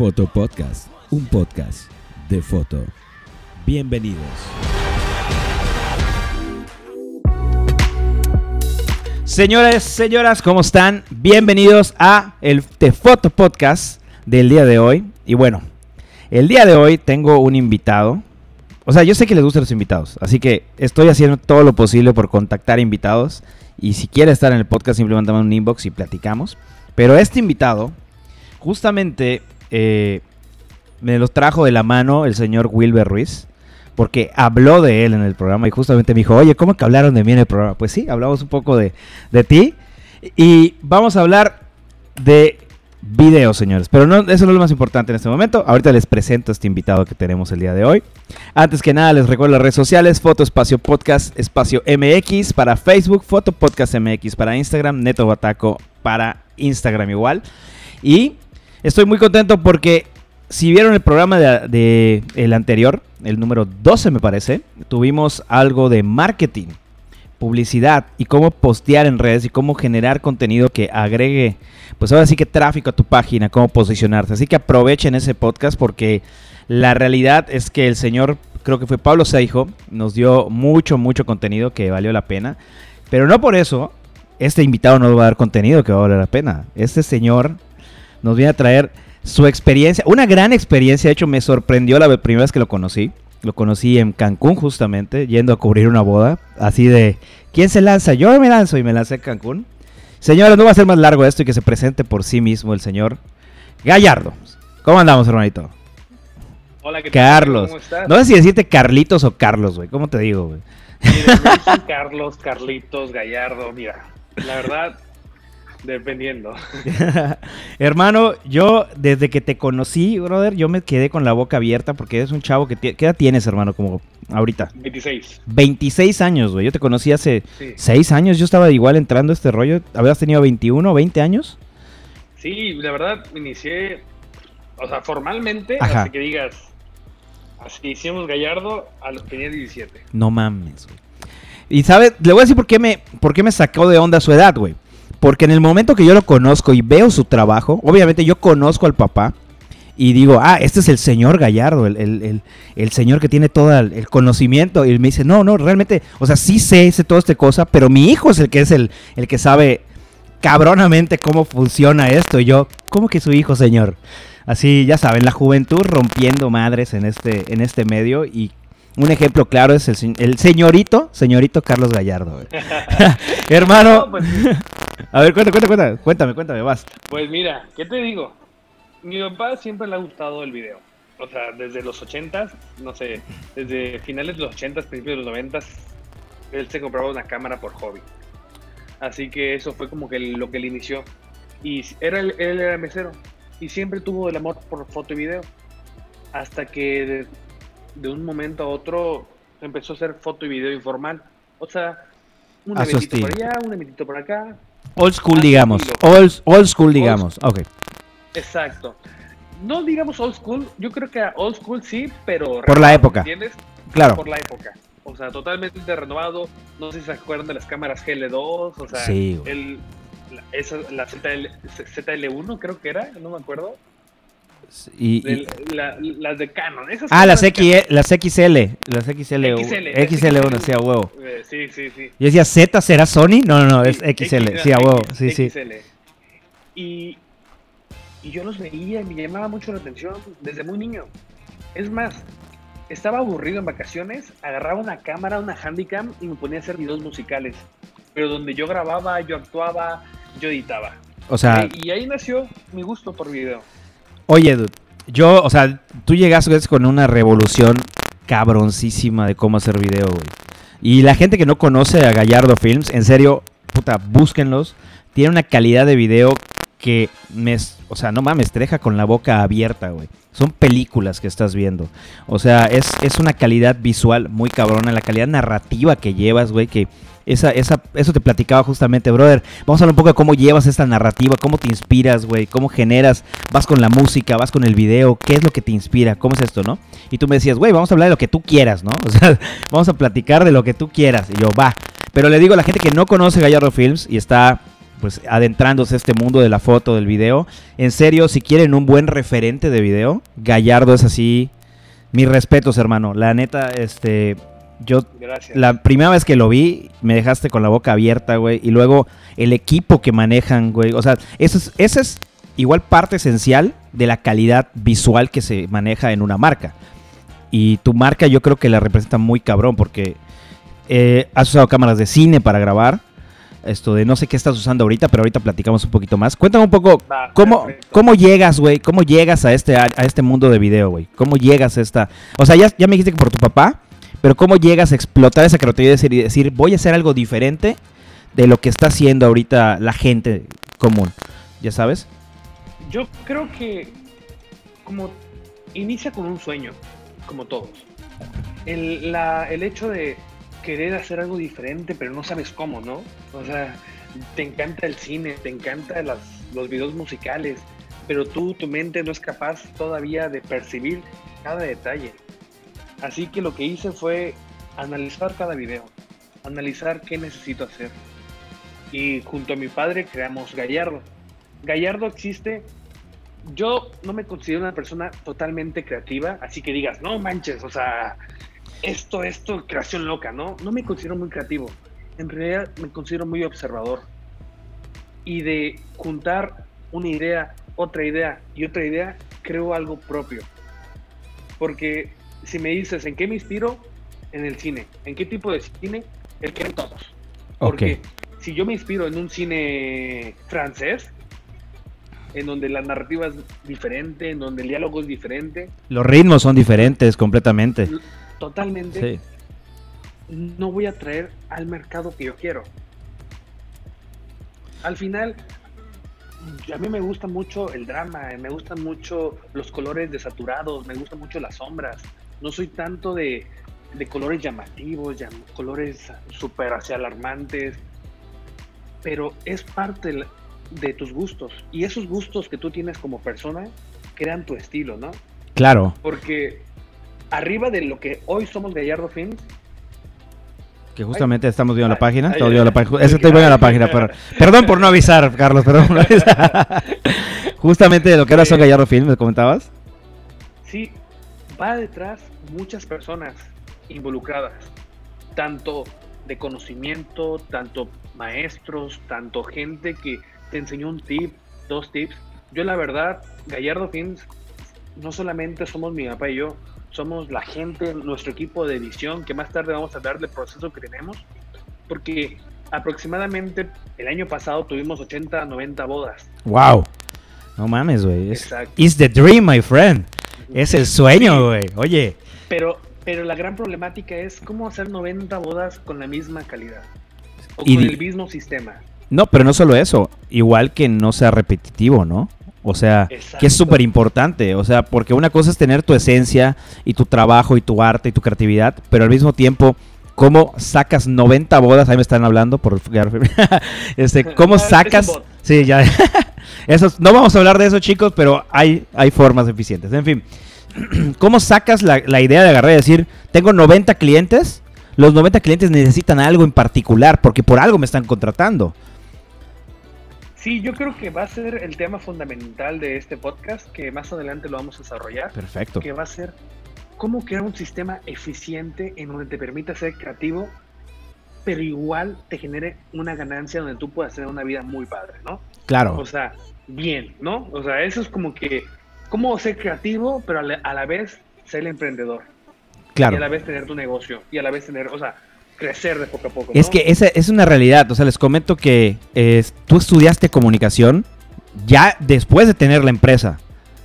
Foto Podcast, un podcast de foto. Bienvenidos. Señores, señoras, ¿cómo están? Bienvenidos a el The Photo Podcast del día de hoy. Y bueno, el día de hoy tengo un invitado. O sea, yo sé que les gustan los invitados, así que estoy haciendo todo lo posible por contactar invitados. Y si quiere estar en el podcast, simplemente manda un inbox y platicamos. Pero este invitado, justamente eh, me los trajo de la mano el señor Wilber Ruiz porque habló de él en el programa y justamente me dijo, oye, ¿cómo que hablaron de mí en el programa? Pues sí, hablamos un poco de, de ti y vamos a hablar de videos, señores. Pero no, eso no es lo más importante en este momento. Ahorita les presento a este invitado que tenemos el día de hoy. Antes que nada, les recuerdo las redes sociales, Foto Espacio Podcast, Espacio MX para Facebook, Foto Podcast MX para Instagram, Neto Bataco para Instagram igual. Y estoy muy contento porque si vieron el programa de, el anterior, el número 12 me parece, tuvimos algo de marketing, publicidad y cómo postear en redes y cómo generar contenido que agregue, pues ahora sí que tráfico a tu página, cómo posicionarse. Así que aprovechen ese podcast porque la realidad es que el señor, creo que fue Pablo Seijo, nos dio mucho, mucho contenido que valió la pena. Pero no por eso, este invitado no va a dar contenido que va a valer la pena. Este señor nos viene a traer su experiencia, una gran experiencia, de hecho me sorprendió la primera vez que lo conocí. Lo conocí en Cancún justamente, yendo a cubrir una boda, así de, ¿quién se lanza? Yo me lanzo y me lancé a Cancún. Señores, no va a ser más largo esto y que se presente por sí mismo el señor Gallardo. ¿Cómo andamos, hermanito? Hola, ¿qué tal? Carlos. ¿Cómo estás? No sé si decirte Carlitos o Carlos, güey. ¿Cómo te digo, güey? Mira, Carlos, Carlitos, Gallardo, mira, la verdad, dependiendo. Hermano, yo desde que te conocí, brother, yo me quedé con la boca abierta porque eres un chavo que... ¿Qué edad tienes, hermano? Como ahorita. 26. 26 años, güey. Yo te conocí hace Sí. 6 años. Yo estaba igual entrando a este rollo. ¿Habías tenido 21, 20 años? Sí, la verdad, me inicié, o sea, formalmente, Ajá. así que digas, así hicimos Gallardo a los que tenía 17. No mames, güey. Y sabes, le voy a decir por qué me, por qué me sacó de onda su edad, güey. Porque en el momento que yo lo conozco y veo su trabajo, obviamente yo conozco al papá y digo, ah, este es el señor Gallardo, el, el- el- señor que tiene todo el, conocimiento. Y me dice, no, no, realmente, o sea, sí sé, sé toda esta cosa, pero mi hijo es el que es el, el que sabe cabronamente cómo funciona esto. Y yo, ¿cómo que su hijo, señor? Así, ya saben, la juventud rompiendo madres en este, en este medio y un ejemplo claro es el, el señorito, señorito Carlos Gallardo. Hermano, No, pues, a ver, cuéntame, cuéntame, cuéntame, cuéntame, cuéntame, vas. pues mira, ¿qué te digo? Mi papá siempre le ha gustado el video. O sea, desde los 80s, no sé, desde finales de los 80s, principios de los 90s, él se compraba una cámara por hobby. Así que eso fue como que lo que le inició. Y era él era mesero. Y siempre tuvo el amor por foto y video. Hasta que de, un momento a otro empezó a hacer foto y video informal. O sea, un eventito por allá, un eventito por acá. Old school, digamos. Old, old school, digamos. Ok. Exacto. No digamos old school, yo creo que old school sí, pero... Por la época. ¿Entiendes? Claro. Por la época. O sea, totalmente renovado. No sé si se acuerdan de las cámaras GL2, o sea, Sí, el, la, esa, la ZL, ZL1 creo que era, no me acuerdo. Y, y- Del- la- las de Canon. Esas ah, las, X, las XL. Las XL. XL, XL1, sí, a huevo. Eh, Sí, sí, sí. Yo decía, ¿Z será Sony? No, no, no, es XL. X- Sí, a huevo. Sí, sí. XL. Y, y yo los veía y me llamaba mucho la atención desde muy niño. Es más, estaba aburrido en vacaciones, agarraba una cámara, una handicam y me ponía a hacer videos musicales. Pero donde yo grababa, yo actuaba, yo editaba. O sea, y, y ahí nació mi gusto por video. Oye, yo, o sea, tú llegaste con una revolución cabroncísima de cómo hacer video, güey. Y la gente que no conoce a Gallardo Films, en serio, puta, búsquenlos. Tiene una calidad de video que me, o sea, no mames, te deja con la boca abierta, güey. Son películas que estás viendo. O sea, es, es una calidad visual muy cabrona, la calidad narrativa que llevas, güey, que esa, esa, eso te platicaba justamente, brother. Vamos a hablar un poco de cómo llevas esta narrativa, cómo te inspiras, güey, cómo generas, vas con la música, vas con el video, qué es lo que te inspira, cómo es esto, ¿no? Y tú me decías, güey, vamos a hablar de lo que tú quieras, ¿no? O sea, vamos a platicar de lo que tú quieras. Y yo, va. Pero le digo a la gente que no conoce Gallardo Films y está pues adentrándose a este mundo de la foto, del video. En serio, si quieren un buen referente de video, Gallardo es así. Mis respetos, hermano. La neta, este, yo Gracias. la primera vez que lo vi, me dejaste con la boca abierta, güey. Y luego el equipo que manejan, güey. O sea, eso es, esa es igual parte esencial de la calidad visual que se maneja en una marca. Y tu marca yo creo que la representa muy cabrón porque eh, has usado cámaras de cine para grabar. Esto de no sé qué estás usando ahorita, pero ahorita platicamos un poquito más. Cuéntame un poco Va, cómo, perfecto. cómo llegas, güey. ¿Cómo llegas a este, a este mundo de video, güey? ¿Cómo llegas a esta... O sea, ya, ya me dijiste que por tu papá, pero ¿cómo llegas a explotar esa creatividad y decir, voy a hacer algo diferente de lo que está haciendo ahorita la gente común? ¿Ya sabes? Yo creo que como inicia con un sueño, como todos. El, la- el hecho de querer hacer algo diferente, pero no sabes cómo, ¿no? O sea, te encanta el cine, te encantan las, los videos musicales, pero tú, tu mente no es capaz todavía de percibir cada detalle. Así que lo que hice fue analizar cada video, analizar qué necesito hacer. Y junto a mi padre creamos Gallardo. Gallardo existe. Yo no me considero una persona totalmente creativa, así que digas, no manches, o sea, esto, esto, creación loca, ¿no? No me considero muy creativo. En realidad me considero muy observador. Y de juntar una idea, otra idea y otra idea, creo algo propio. Porque si me dices en qué me inspiro, en el cine. ¿En qué tipo de cine? El que ven todos. Porque si yo me inspiro en un cine francés, en donde la narrativa es diferente, en donde el diálogo es diferente, Los ritmos son diferentes completamente. Totalmente Sí. no voy a traer al mercado que yo quiero. Al final, a mí me gusta mucho el drama, me gustan mucho los colores desaturados, me gustan mucho las sombras. No soy tanto de, de colores llamativos, llam- colores súper alarmantes, pero es parte de tus gustos. Y esos gustos que tú tienes como persona crean tu estilo, ¿no? Claro. Porque arriba de lo que hoy somos Gallardo Films, Que justamente estamos viendo la Ay, página. ay, ay, viendo la ay. página. Esa estoy viendo la página. pero- perdón por no avisar, Carlos. Perdón por no avisar. justamente de lo que era Son Gallardo Film, ¿me comentabas? sí, va detrás muchas personas involucradas, tanto de conocimiento, tanto maestros, tanto gente que te enseñó un tip, dos tips. Yo la verdad, Gallardo Films, no solamente somos mi papá y yo, somos la gente, nuestro equipo de edición, que más tarde vamos a hablar del proceso que tenemos, porque aproximadamente el año pasado tuvimos 80, 90 bodas. Wow. No mames, güey. Es, Exacto. it's the dream, my friend. Es el sueño, güey. Oye. Pero, pero la gran problemática es cómo hacer 90 bodas con la misma calidad. O Y con el mismo sistema. No, pero no solo eso. Igual que no sea repetitivo, ¿no? O sea, que es súper importante. O sea, porque una cosa es tener tu esencia y tu trabajo y tu arte y tu creatividad, pero al mismo tiempo, ¿cómo sacas 90 bodas? Ahí me están hablando por este, ¿Cómo Ah, sacas? Sí, ya. Eso, no vamos a hablar de eso, chicos, pero hay, hay formas eficientes. En fin, ¿cómo sacas la, la idea de agarrar y decir, tengo 90 clientes? Los 90 clientes necesitan algo en particular, porque por algo me están contratando. Sí, yo creo que va a ser el tema fundamental de este podcast, que más adelante lo vamos a desarrollar, Perfecto. que va a ser cómo crear un sistema eficiente en donde te permita ser creativo, pero igual te genere una ganancia donde tú puedas tener una vida muy padre, ¿no? Claro. O sea, bien, ¿no? O sea, eso es como que, cómo ser creativo, pero a la, a la vez ser el emprendedor. Y a la Claro. vez tener tu negocio. Y a la vez tener, o sea, crecer de poco a poco. Es que esa es una realidad. O sea, les comento que eh, tú estudiaste comunicación ya después de tener la empresa.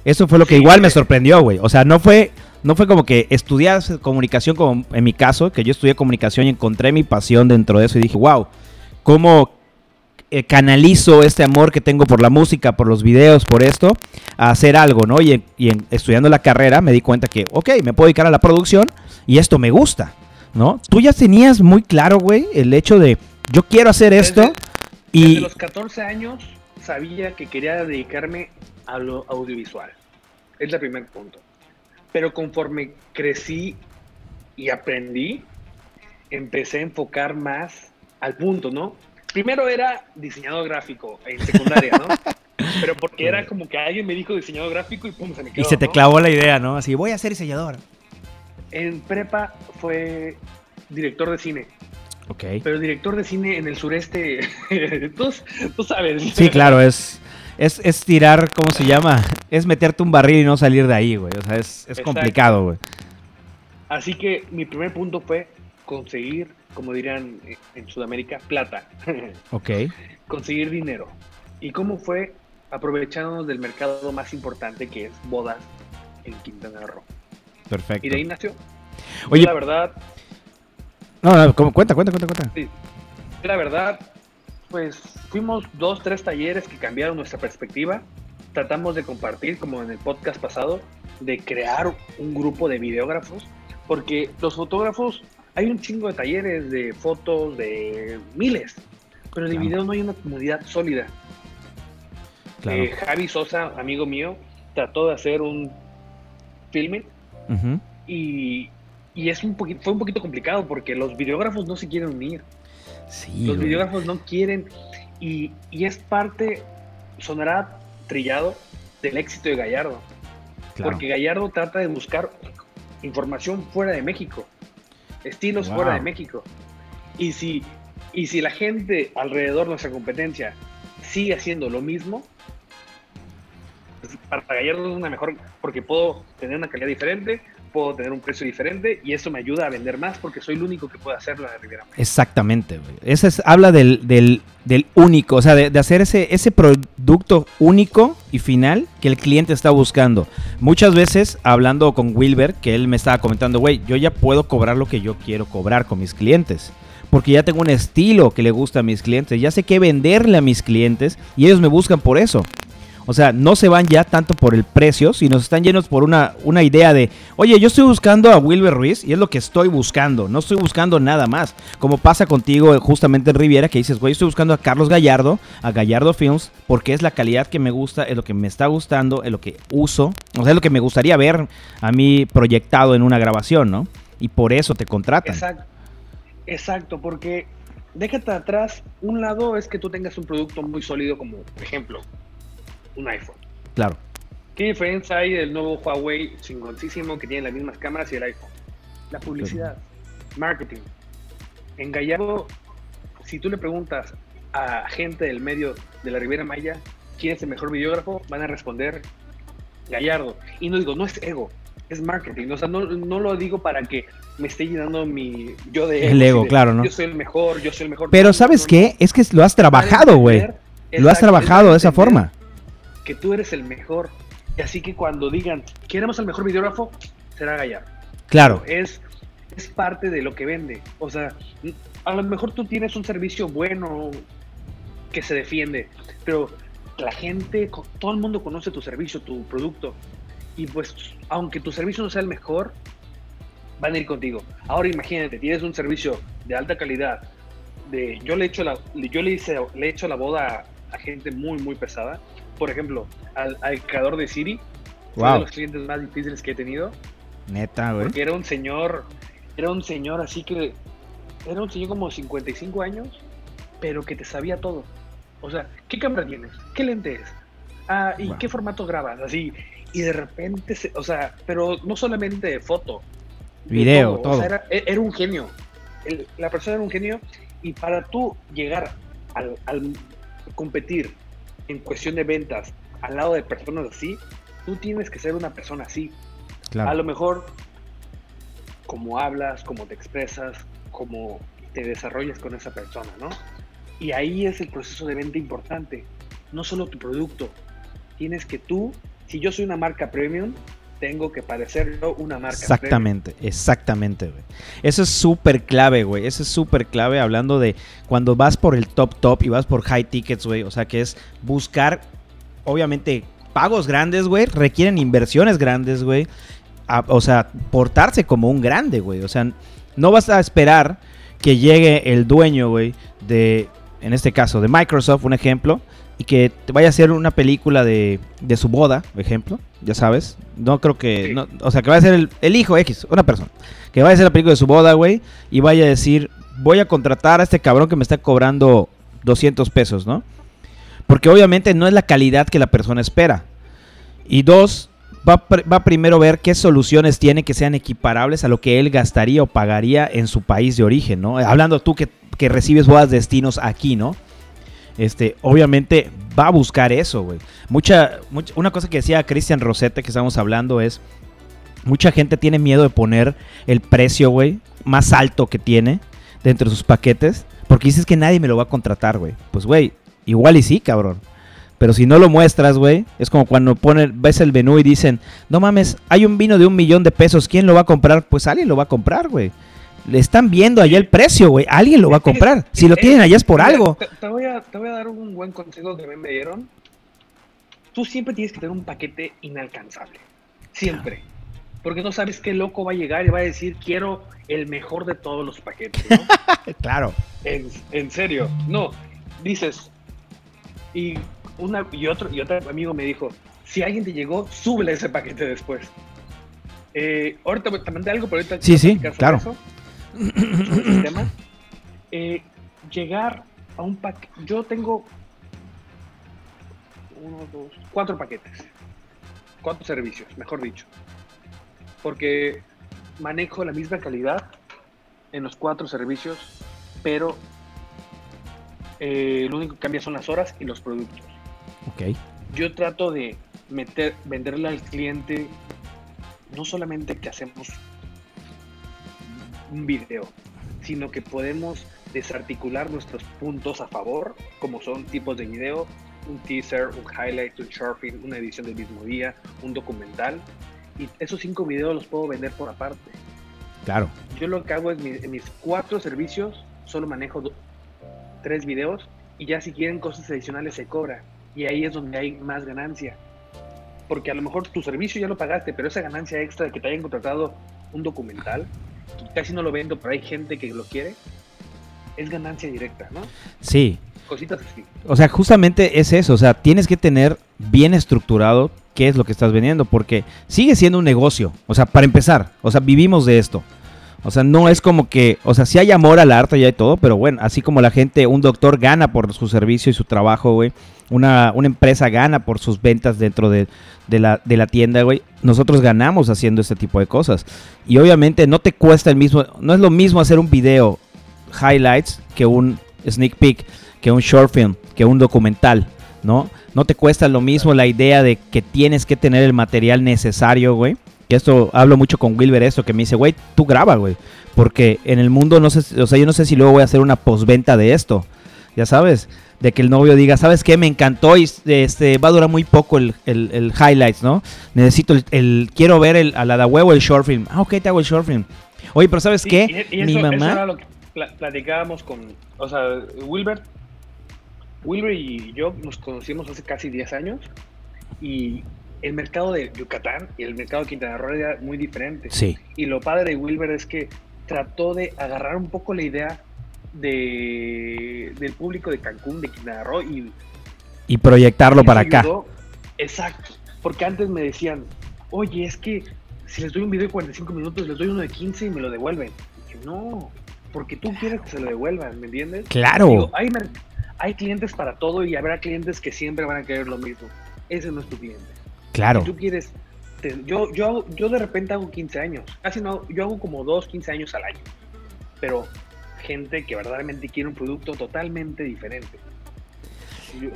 Eso fue lo que Sí, igual me sorprendió, güey. O sea, no fue, no fue como que estudias comunicación como en mi caso, que yo estudié comunicación y encontré mi pasión dentro de eso y dije, wow, ¿cómo eh, canalizo este amor que tengo por la música, por los videos, por esto, a hacer algo, ¿no? Y, en- y en- estudiando la carrera me di cuenta que, ok, me puedo dedicar a la producción y esto me gusta, ¿no? Tú ya tenías muy claro, güey, el hecho de, yo quiero hacer esto Desde y... los 14 años sabía que quería dedicarme a lo audiovisual. Es el primer punto. Pero conforme crecí y aprendí, empecé a enfocar más al punto, ¿no? primero era diseñador gráfico en secundaria, ¿no? Pero porque era como que alguien me dijo diseñador gráfico y pum, se me quedó. Y se te ¿no? clavó la idea, ¿no? Así, voy a ser diseñador. En prepa fue director de cine, Ok. pero director de cine en el sureste, tú, tú sabes. Sí, claro, es, es, es tirar, ¿cómo se llama? Es meterte un barril y no salir de ahí, güey. O sea, es, es complicado, güey. Así que mi primer punto fue conseguir, como dirían en Sudamérica, plata. Ok. conseguir dinero. ¿Y cómo fue? Aprovechándonos del mercado más importante que es bodas en Quintana Roo. Perfecto. Y de ahí nació. Oye, Yo, la verdad, no, cuenta, cuenta, cuenta, cuenta. sí, la verdad, pues fuimos dos, tres talleres que cambiaron nuestra perspectiva. Tratamos de compartir, como en el podcast pasado, de crear un grupo de videógrafos, porque los fotógrafos, hay un chingo de talleres de fotos, de miles, pero de Claro. video no hay una comunidad sólida. Claro. Eh, Javi Sosa, amigo mío, trató de hacer un filming Y, y es un poquito, fue un poquito complicado porque los videógrafos no se quieren unir. Sí, Los güey. videógrafos no quieren y, y es parte, sonará trillado, del éxito de Gallardo. Claro. Porque Gallardo trata de buscar información fuera de México, estilos Wow. fuera de México. Y si, y si la gente alrededor de nuestra competencia sigue haciendo lo mismo, para Gallardo es una mejor, porque puedo tener una calidad diferente, puedo tener un precio diferente y eso me ayuda a vender más porque soy el único que puede hacerlo en Riviera. Exactamente, güey. Ese es, habla del, del, del único, o sea, de, de hacer ese, ese producto único y final que el cliente está buscando. Muchas veces, hablando con Wilber, que él me estaba comentando, güey, yo ya puedo cobrar lo que yo quiero cobrar con mis clientes. Porque ya tengo un estilo que le gusta a mis clientes, ya sé qué venderle a mis clientes y ellos me buscan por eso. O sea, no se van ya tanto por el precio, sino están llenos por una, una idea de, oye, yo estoy buscando a Wilber Ruiz y es lo que estoy buscando, no estoy buscando nada más. Como pasa contigo eh, justamente en Riviera, que dices, güey, estoy buscando a Carlos Gallardo, a Gallardo Films, porque es la calidad que me gusta, es lo que me está gustando, es lo que uso, o sea, es lo que me gustaría ver a mí proyectado en una grabación, ¿no? Y por eso te contratan. Exacto, exacto, porque déjate atrás, un lado es que tú tengas un producto muy sólido como, por ejemplo, un iPhone. Claro, ¿Qué diferencia hay del nuevo Huawei chingoncísimo que tiene las mismas cámaras y el iPhone? La publicidad, marketing. En Gallardo, si tú le preguntas a gente del medio de la Riviera Maya quién es el mejor videógrafo, van a responder Gallardo. Y no digo, no es ego, es marketing. O sea, no, no lo digo para que me esté llenando mi yo de El así ego, de, claro, ¿no? Yo soy el mejor, yo soy el mejor. pero ¿sabes qué? Es que lo has trabajado, güey. Lo has trabajado de esa forma. Que tú eres el mejor. Y así que cuando digan, queremos al mejor videógrafo, será Gallardo. Claro, Es, es parte de lo que vende. O sea, a lo mejor tú tienes un servicio bueno que se defiende, pero la gente, todo el mundo conoce tu servicio, tu producto. Y pues, aunque tu servicio no sea el mejor, van a ir contigo. Ahora imagínate, tienes un servicio de alta calidad. De, yo le he hecho la, yo le hice, le he hecho la boda a gente muy, muy pesada. Por ejemplo, al, al creador de Siri, Wow. de los clientes más difíciles que he tenido. neta, güey. Porque era un señor, era un señor así que, era un señor como 55 años, pero que te sabía todo. O sea, ¿qué cámara tienes? ¿Qué lente es? Ah, ¿y Wow. qué formato grabas? Así, y de repente, se- o sea, pero no solamente de foto. de Video, O todo. sea, era, e- era un genio. El- la persona era un genio y para tú llegar al, al competir en cuestión de ventas al lado de personas así, tú tienes que ser una persona así. A Claro. lo mejor, cómo hablas, cómo te expresas, cómo te desarrollas con esa persona, ¿no? Y ahí es el proceso de venta importante. No solo tu producto. Tienes que tú, si yo soy una marca premium, tengo que parecer yo una marca Exactamente, exactamente, güey. Eso es súper clave, güey. Eso es súper clave hablando de cuando vas por el top top y vas por high tickets, güey. O sea, que es buscar, obviamente, pagos grandes, güey. Requieren inversiones grandes, güey. O sea, portarse como un grande, güey. O sea, no vas a esperar que llegue el dueño, güey, de, en este caso, de Microsoft, un ejemplo, y que te vaya a hacer una película de, de su boda, por ejemplo, ya sabes. No creo que, no- o sea, que vaya a ser el, el hijo X, una persona, que vaya a hacer la película de su boda, güey, y vaya a decir, voy a contratar a este cabrón que me está cobrando 200 pesos, ¿no? Porque obviamente no es la calidad que la persona espera. Y dos, va, va primero a ver qué soluciones tiene que sean equiparables a lo que él gastaría o pagaría en su país de origen, ¿no? Hablando tú que, que recibes bodas destinos aquí, ¿no? Este, obviamente va a buscar eso, güey. Mucha, mucha, una cosa que decía Cristian Rosete que estamos hablando es, mucha gente tiene miedo de poner el precio, güey, más alto que tiene dentro de sus paquetes, porque dices que nadie me lo va a contratar, güey. Pues, güey, igual y sí, cabrón. Pero si no lo muestras, güey, es como cuando ponen, ves el menú y dicen, no mames, hay un vino de un millón de pesos, ¿quién lo va a comprar? Pues alguien lo va a comprar, güey. Le están viendo allá el precio, güey. Alguien lo va a comprar. Si lo tienen allá es por algo. Te, te voy a, te voy a dar un buen consejo que a mí me dieron. Tú siempre tienes que tener un paquete inalcanzable. Siempre. Porque no sabes qué loco va a llegar y va a decir, quiero el mejor de todos los paquetes. ¿no? Claro. en, en serio. No. Dices. Y, una, y, otro, y otro amigo me dijo, si alguien te llegó, súbele ese paquete después. Eh, ahorita te mandé algo, pero ahorita Sí, sí, claro. eso, sobre tema. Eh, llegar a un paquete. Yo tengo uno, dos, cuatro paquetes. Cuatro servicios, mejor dicho. Porque manejo la misma calidad en los cuatro servicios, pero eh, lo único que cambia son las horas y los productos. Ok. Yo trato de meter, venderle al cliente no solamente que hacemos un video, sino que podemos desarticular nuestros puntos a favor, como son tipos de video, un teaser, un highlight, un short film, una edición del mismo día, un documental. Y esos cinco videos los puedo vender por aparte. Claro. Yo lo que hago es mi- en mis cuatro servicios solo manejo do- tres videos y ya si quieren cosas adicionales se cobra. Y ahí es donde hay más ganancia. Porque a lo mejor tu servicio ya lo pagaste, pero esa ganancia extra de que te hayan contratado un documental, casi no lo vendo, pero hay gente que lo quiere, es ganancia directa, ¿no? Sí. Cositas así. O sea, justamente es eso. O sea, tienes que tener bien estructurado qué es lo que estás vendiendo. Porque sigue siendo un negocio. O sea, para empezar. O sea, vivimos de esto. O sea, no es como que, o sea, sí hay amor al arte y hay todo, pero bueno, así como la gente, un doctor gana por su servicio y su trabajo, güey, una, una empresa gana por sus ventas dentro de, de la, de la tienda, güey, nosotros ganamos haciendo este tipo de cosas. Y obviamente no te cuesta el mismo, no es lo mismo hacer un video highlights que un sneak peek, que un short film, que un documental, ¿no? No te cuesta lo mismo la idea de que tienes que tener el material necesario, güey. Que esto hablo mucho con Wilber esto que me dice, güey, tú graba, güey, porque en el mundo no sé, o sea, yo no sé si luego voy a hacer una postventa de esto. Ya sabes, de que el novio diga, ¿sabes qué? Me encantó y este va a durar muy poco el, el- el highlights, ¿no? Necesito el, el- quiero ver el, a la de huevo el short film. Ah, ok, te hago el short film. Oye, pero ¿sabes Y- qué? y- y Mi eso- eso mamá era lo que pla- platicábamos con, o sea, Wilbert, Wilbert y yo nos conocimos hace casi 10 años y el mercado de Yucatán y el mercado de Quintana Roo era muy diferente. Sí, Y lo padre de Wilbert es que trató de agarrar un poco la idea de, del público de Cancún, de Quintana Roo y y proyectarlo para acá. ayudó. Exacto, porque antes me decían, oye, es que si les doy un video de 45 minutos, les doy uno de 15 y me lo devuelven. Y dije, no, porque tú quieres que se lo devuelvan, ¿me entiendes? Claro. Digo, hay, hay clientes para todo y habrá clientes que siempre van a querer lo mismo. Ese no es tu cliente. Claro. Si tú quieres, yo, yo, hago- yo de repente hago 15 años, casi no, yo hago como 2, 15 años al año, pero gente que verdaderamente quiere un producto totalmente diferente.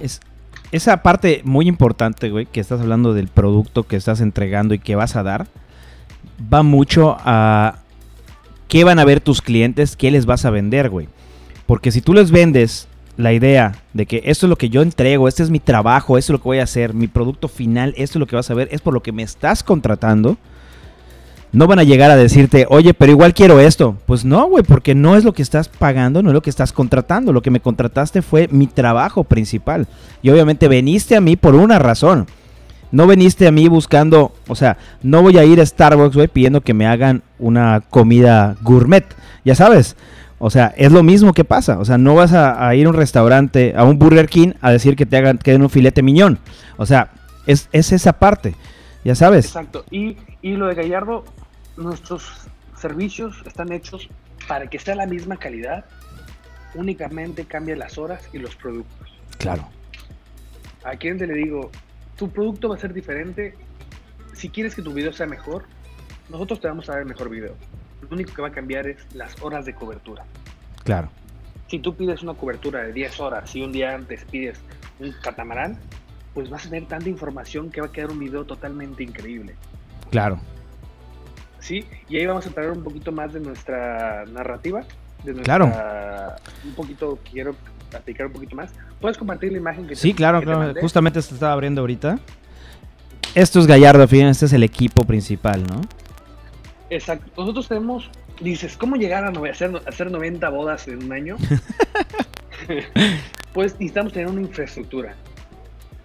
Es, esa parte muy importante, güey, que estás hablando del producto que estás entregando y que vas a dar, va mucho a qué van a ver tus clientes, qué les vas a vender, güey. Porque si tú les vendes la idea de que esto es lo que yo entrego, este es mi trabajo, esto es lo que voy a hacer, mi producto final, esto es lo que vas a ver, es por lo que me estás contratando, no van a llegar a decirte, oye, pero igual quiero esto. Pues no, güey, porque no es lo que estás pagando, no es lo que estás contratando. Lo que me contrataste fue mi trabajo principal. Y obviamente veniste a mí por una razón. No veniste a mí buscando, o sea, no voy a ir a Starbucks, güey, pidiendo que me hagan una comida gourmet. Ya sabes. O sea, es lo mismo que pasa. O sea, no vas a, ir a un restaurante, a un Burger King, a decir que te hagan que den un filete miñón. O sea, es, es esa parte. Ya sabes. Exacto. Y, y lo de Gallardo, nuestros servicios están hechos para que sea la misma calidad únicamente cambia las horas y los productos. Claro. A quien te le digo, tu producto va a ser diferente. Si quieres que tu video sea mejor, nosotros te vamos a dar el mejor video. Lo único que va a cambiar es las horas de cobertura. Claro. Si tú pides una cobertura de 10 horas y un día antes pides un catamarán, pues vas a tener tanta información que va a quedar un video totalmente increíble. Claro. ¿Sí? Y ahí vamos a entrar un poquito más de nuestra narrativa. De nuestra, Claro. Un poquito, quiero platicar un poquito más. ¿Puedes compartir la imagen que te- Sí, claro, que claro. Justamente se estaba abriendo ahorita. Esto es Gallardo, fíjense, este es el equipo principal, ¿no? Exacto. Nosotros tenemos, dices, ¿cómo llegar a nove- hacer, hacer 90 bodas en un año? pues necesitamos tener una infraestructura.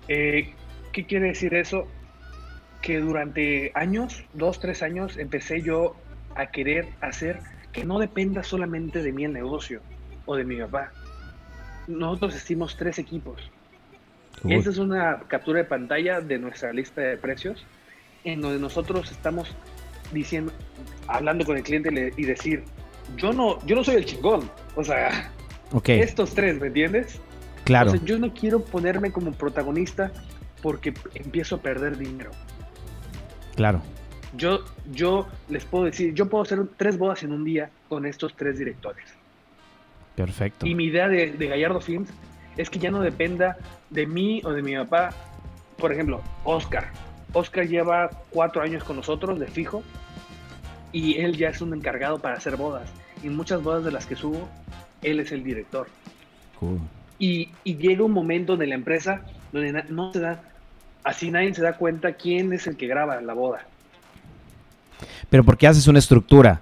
Eh, ¿Qué quiere decir eso? Que durante años, dos, tres años, empecé yo a querer hacer que no dependa solamente de mí el negocio o de mi papá. Nosotros hicimos tres equipos. Uy, Esta es una captura de pantalla de nuestra lista de precios, en donde nosotros estamos diciendo, hablando con el cliente y decir, yo no, yo no soy el chingón, o sea, ok, estos tres, ¿me entiendes? Claro. Yo no quiero ponerme como protagonista porque empiezo a perder dinero. Claro. Yo, yo les puedo decir, yo puedo hacer tres bodas en un día con estos tres directores. Perfecto. Y mi idea de, de Gallardo Films es que ya no dependa de mí o de mi papá. Por ejemplo, Oscar. Oscar lleva cuatro años con nosotros de fijo y él ya es un encargado para hacer bodas. Y muchas bodas de las que subo, él es el director. Cool. Y, y llega un momento de la empresa donde no se da, así nadie se da cuenta quién es el que graba la boda. Pero porque haces una estructura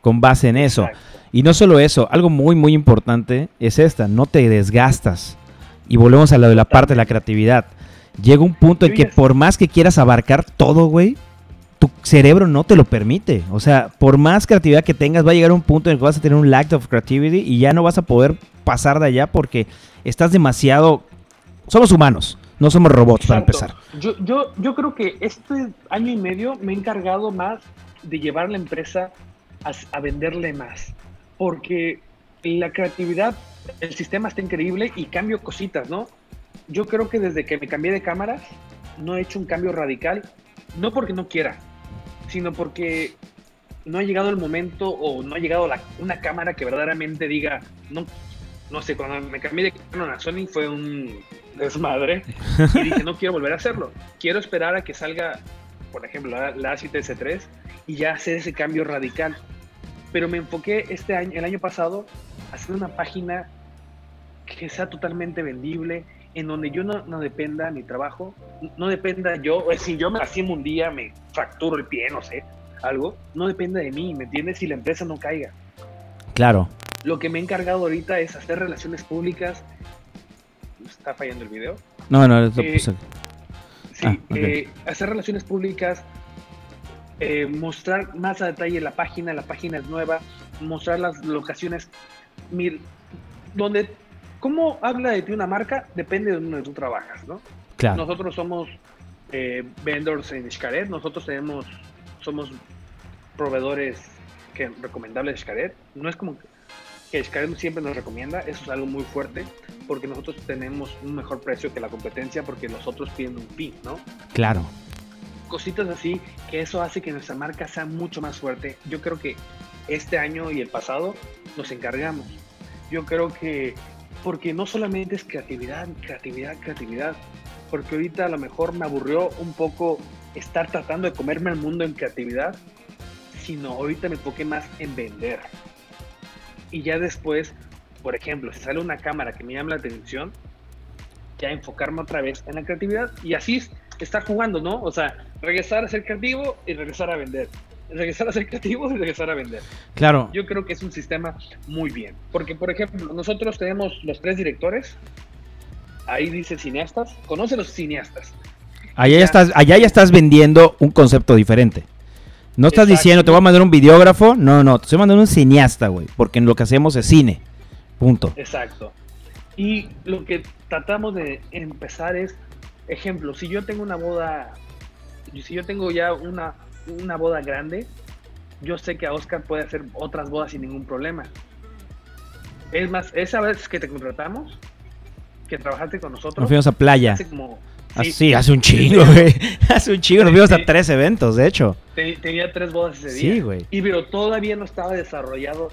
con base en eso. Exacto. Y no solo eso, algo muy, muy importante es esta, no te desgastas. Y volvemos a lo de la parte de la creatividad. Llega un punto en que por más que quieras abarcar todo, güey, tu cerebro no te lo permite. O sea, por más creatividad que tengas, va a llegar un punto en el que vas a tener un lack of creativity y ya no vas a poder pasar de allá porque estás demasiado... Somos humanos, no somos robots para empezar. Yo, yo, yo creo que este año y medio me he encargado más de llevar la empresa a, a venderle más. Porque la creatividad, el sistema está increíble y cambio cositas, ¿no? Yo creo que desde que me cambié de cámaras, no he hecho un cambio radical. No porque no quiera, sino porque no ha llegado el momento o no ha llegado la- una cámara que verdaderamente diga, no, no sé, cuando me cambié de Canon a Sony fue un desmadre y dije, no quiero volver a hacerlo. Quiero esperar a que salga, por ejemplo, la, la A7S3 y ya hacer ese cambio radical. Pero me enfoqué este año, el año pasado, a hacer una página que sea totalmente vendible, en donde yo no, no dependa mi trabajo, no dependa yo, o si yo me lasimo un día, me fracturo el pie, no sé, algo, no dependa de mí, ¿me entiendes? Si la empresa no caiga. Claro. Lo que me he encargado ahorita es hacer relaciones públicas. ¿Está fallando el video? No, no, lo Eh. Sí, Ah, eh, hacer relaciones públicas, eh, mostrar más a detalle la página, la página es nueva, mostrar las locaciones, mir- donde, cómo habla de ti una marca, depende de donde tú trabajas, ¿no? Claro. Nosotros somos eh, vendors en Xcaret, nosotros tenemos, somos proveedores que, recomendables de Xcaret, no es como que Xcaret siempre nos recomienda, eso es algo muy fuerte, porque nosotros tenemos un mejor precio que la competencia, porque los otros piden un fee, ¿no? Claro. Cositas así, que eso hace que nuestra marca sea mucho más fuerte. Yo creo que este año y el pasado nos encargamos. Yo creo que, porque no solamente es creatividad, creatividad, creatividad, porque ahorita a lo mejor me aburrió un poco estar tratando de comerme el mundo en creatividad, sino ahorita me enfoqué más en vender. Y ya después, por ejemplo, si sale una cámara que me llama la atención, ya enfocarme otra vez en la creatividad y así es estar jugando, ¿no? O sea, regresar a ser creativo y regresar a vender. Regresar a ser creativo y regresar a vender. Claro. Yo creo que es un sistema muy bien. Porque, por ejemplo, nosotros tenemos los tres directores. Ahí dice cineastas. Conoce los cineastas. Allá ya estás, allá ya estás vendiendo un concepto diferente. No estás diciendo, te voy a mandar un videógrafo. No, no, te estoy mandando un cineasta, güey. Porque lo que hacemos es cine. Punto. Exacto. Y lo que tratamos de empezar es, ejemplo, si yo tengo una boda, si yo tengo ya una, una boda grande, yo sé que a Oscar puede hacer otras bodas sin ningún problema. Es más, esa vez que te contratamos, que trabajaste con nosotros. Nos fuimos a playa. Hace como. Ah, Sí, hace un chingo, güey. Hace un chingo. Nos fuimos a Sí. tres eventos, de hecho. te- tenía tres bodas ese Sí, día. güey. Y pero todavía no estaba desarrollado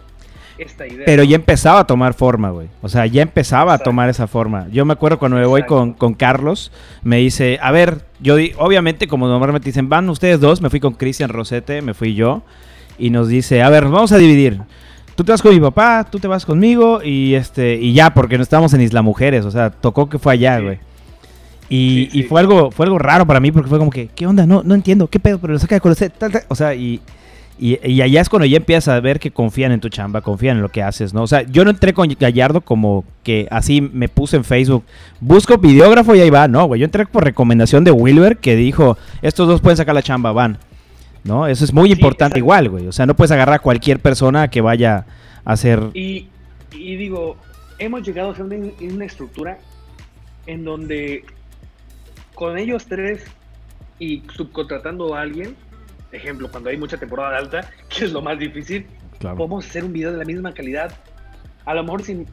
esta idea. Pero ya empezaba a tomar forma, güey. O sea, ya empezaba a tomar esa forma. Yo me acuerdo cuando me voy con, con Carlos, me dice, a ver, yo di- obviamente como normalmente dicen, van ustedes dos, me fui con Cristian Rosete, me fui yo, y nos dice, a ver, nos vamos a dividir. Tú te vas con mi papá, tú te vas conmigo, y este, y ya, porque no estábamos en Isla Mujeres, o sea, tocó que fue allá, Sí. güey. Y, Sí, y sí. fue algo, fue algo raro para mí, porque fue como que, ¿qué onda? No, no entiendo, ¿qué pedo? Pero lo saca de conocer, tal, tal. O sea, y, y, y allá es cuando ya empiezas a ver que confían en tu chamba, confían en lo que haces, ¿no? O sea, yo no entré con Gallardo como que así me puse en Facebook, busco videógrafo y ahí va, no, güey. Yo entré por recomendación de Wilber que dijo, estos dos pueden sacar la chamba, van. ¿No? Eso es muy Sí, importante exacto. igual, güey. O sea, no puedes agarrar a cualquier persona que vaya a hacer... Y, y digo, hemos llegado a ser una, una estructura en donde con ellos tres y subcontratando a alguien, ejemplo, cuando hay mucha temporada alta, que es lo más difícil, Claro. podemos hacer un video de la misma calidad. A lo mejor si,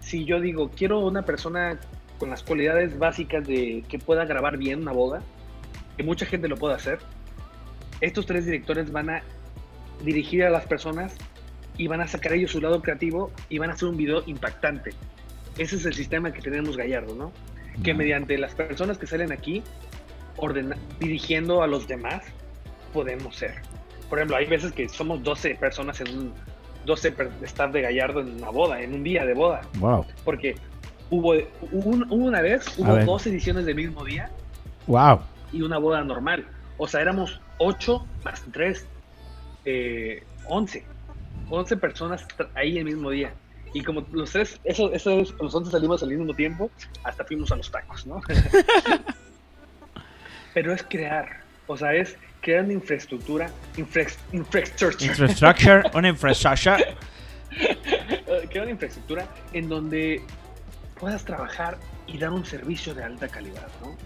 si yo digo, quiero una persona con las cualidades básicas de que pueda grabar bien una boda, que mucha gente lo pueda hacer, estos tres directores van a dirigir a las personas y van a sacar ellos su lado creativo y van a hacer un video impactante. Ese es el sistema que tenemos Gallardo, ¿no? Que mediante las personas que salen aquí, ordena- dirigiendo a los demás, podemos ser. Por ejemplo, hay veces que somos 12 personas en un 12 per- staff de Gallardo en una boda, en un día de boda, Wow. porque hubo, un- una vez, hubo dos ediciones del mismo día Wow. y una boda normal. O sea, éramos 8 más 3, eh, 11. 11 personas ahí el mismo día. Y como los tres, eso, eso es, los 11 salimos al mismo tiempo, hasta fuimos a los tacos, ¿no? Pero es crear, o sea, es crear una infraestructura, infra- infrastructure, Infrastructure, una infrastructure. eh, crear una infraestructura en donde puedas trabajar y dar un servicio de alta calidad, ¿no?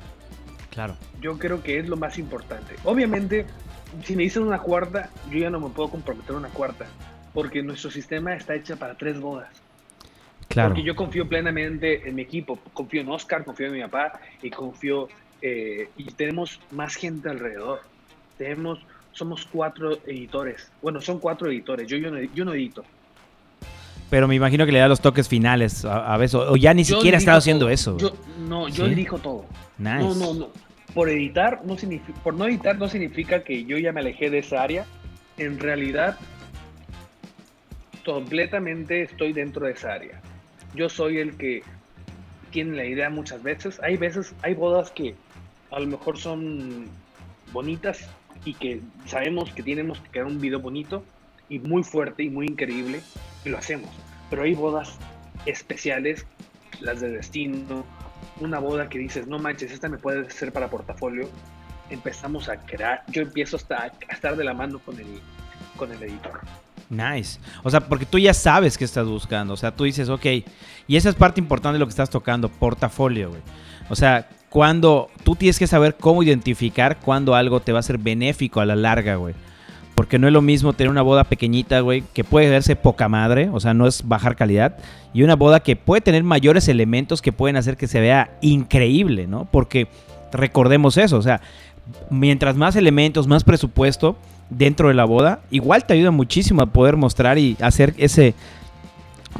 Claro. Yo creo que es lo más importante. Obviamente, si me dicen una cuarta, yo ya no me puedo comprometer a una cuarta, porque nuestro sistema está hecho para tres bodas. Claro. Porque yo confío plenamente en mi equipo, confío en Oscar, confío en mi papá y confío eh, y tenemos más gente alrededor. Tenemos, somos cuatro editores. Bueno, son cuatro editores. Yo, yo, no, yo no edito. Pero me imagino que le da los toques finales a, a veces. O ya ni Yo siquiera ha estado haciendo eso. Yo, no, yo ¿Sí? dirijo todo. Nice. No, no, no. Por editar no significa, por no editar no significa que yo ya me alejé de esa área. En realidad, completamente estoy dentro de esa área. Yo soy el que tiene la idea muchas veces. Hay veces, hay bodas que a lo mejor son bonitas y que sabemos que tenemos que crear un video bonito y muy fuerte y muy increíble y lo hacemos. Pero hay bodas especiales, las de destino, una boda que dices, no manches, esta me puede ser para portafolio. Empezamos a crear, yo empiezo hasta a estar de la mano con el, con el editor. Nice. O sea, porque tú ya sabes qué estás buscando. O sea, tú dices, ok. Y esa es parte importante de lo que estás tocando, portafolio, güey. O sea, cuando tú tienes que saber cómo identificar cuando algo te va a ser benéfico a la larga, güey. Porque no es lo mismo tener una boda pequeñita, güey, que puede verse poca madre, o sea, no es bajar calidad, y una boda que puede tener mayores elementos que pueden hacer que se vea increíble, ¿no? Porque recordemos eso, o sea, mientras más elementos, más presupuesto dentro de la boda, igual te ayuda muchísimo a poder mostrar y hacer ese,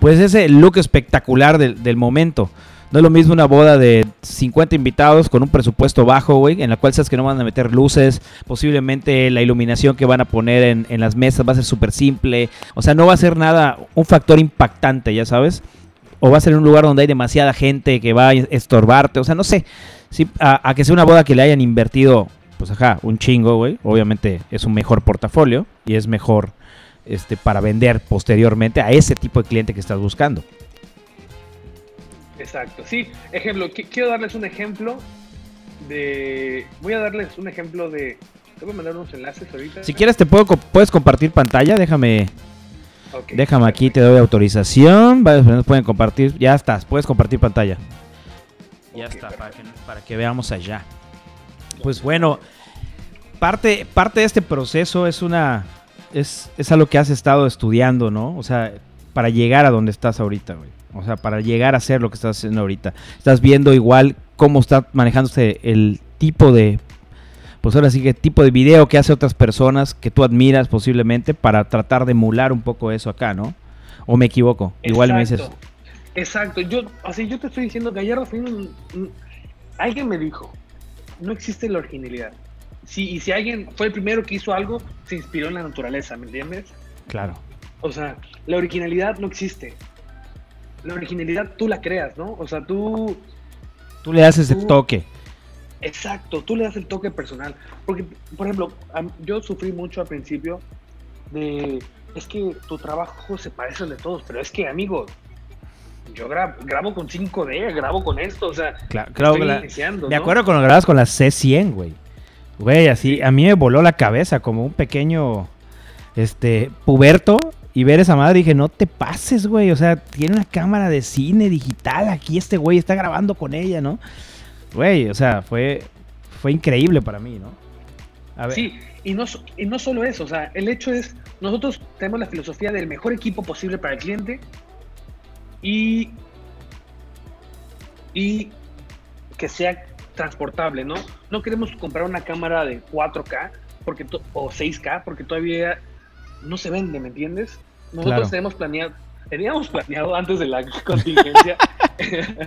pues ese look espectacular del, del momento. No es lo mismo una boda de 50 invitados con un presupuesto bajo, güey, en la cual sabes que no van a meter luces, posiblemente la iluminación que van a poner en, en las mesas va a ser súper simple, o sea, no va a ser nada, un factor impactante, ya sabes, o va a ser un lugar donde hay demasiada gente que va a estorbarte, o sea, no sé, sí, a, a que sea una boda que le hayan invertido, pues ajá, un chingo, güey, obviamente es un mejor portafolio y es mejor este, para vender posteriormente a ese tipo de cliente que estás buscando. Exacto, sí. Ejemplo, qui- quiero darles un ejemplo de... Voy a darles un ejemplo de... Te voy a mandar unos enlaces ahorita. Si quieres te puedo co- puedes compartir pantalla, déjame déjame aquí te doy autorización, personas pueden compartir, ya estás, puedes compartir pantalla. Ya está, para que, para que veamos allá. Pues bueno, parte, parte de este proceso es una. Es, es algo que has estado estudiando, ¿no? O sea, para llegar a donde estás ahorita, güey. O sea, para llegar a hacer lo que estás haciendo ahorita. Estás viendo igual cómo está manejándose el tipo de, pues ahora sí que tipo de video que hace otras personas que tú admiras posiblemente para tratar de emular un poco eso acá, ¿no? ¿O me equivoco? Igual me dices... Exacto. Exacto, yo, así yo te estoy diciendo que ayer fui un- un- alguien me dijo, no existe la originalidad. Sí, y si alguien fue el primero que hizo algo, se inspiró en la naturaleza, ¿me entiendes? Claro. O sea, la originalidad no existe. La originalidad tú la creas, ¿no? O sea, tú, Tú le das ese Tú- toque. exacto, tú le das el toque personal. Porque, por ejemplo, yo sufrí mucho al principio de, es que tu trabajo se parece al de todos, pero es que, amigo, yo gra- grabo con 5D, grabo con esto, o sea, Claro, claro estoy la- iniciando, Me ¿no? acuerdo cuando grababas con la C100, güey. Güey, así, a mí me voló la cabeza como un pequeño, este, puberto. Y ver esa madre dije, no te pases, güey. O sea, tiene una cámara de cine digital aquí este güey, está grabando con ella, ¿no? Güey, o sea, fue, fue increíble para mí, ¿no? A ver, Sí, y no, y no solo eso, o sea, el hecho es, nosotros tenemos la filosofía del mejor equipo posible para el cliente y, y que sea transportable, ¿no? No queremos comprar una cámara de 4K porque o 6K porque todavía no se vende, ¿me entiendes? Nosotros Claro. tenemos planeado, teníamos planeado antes de la contingencia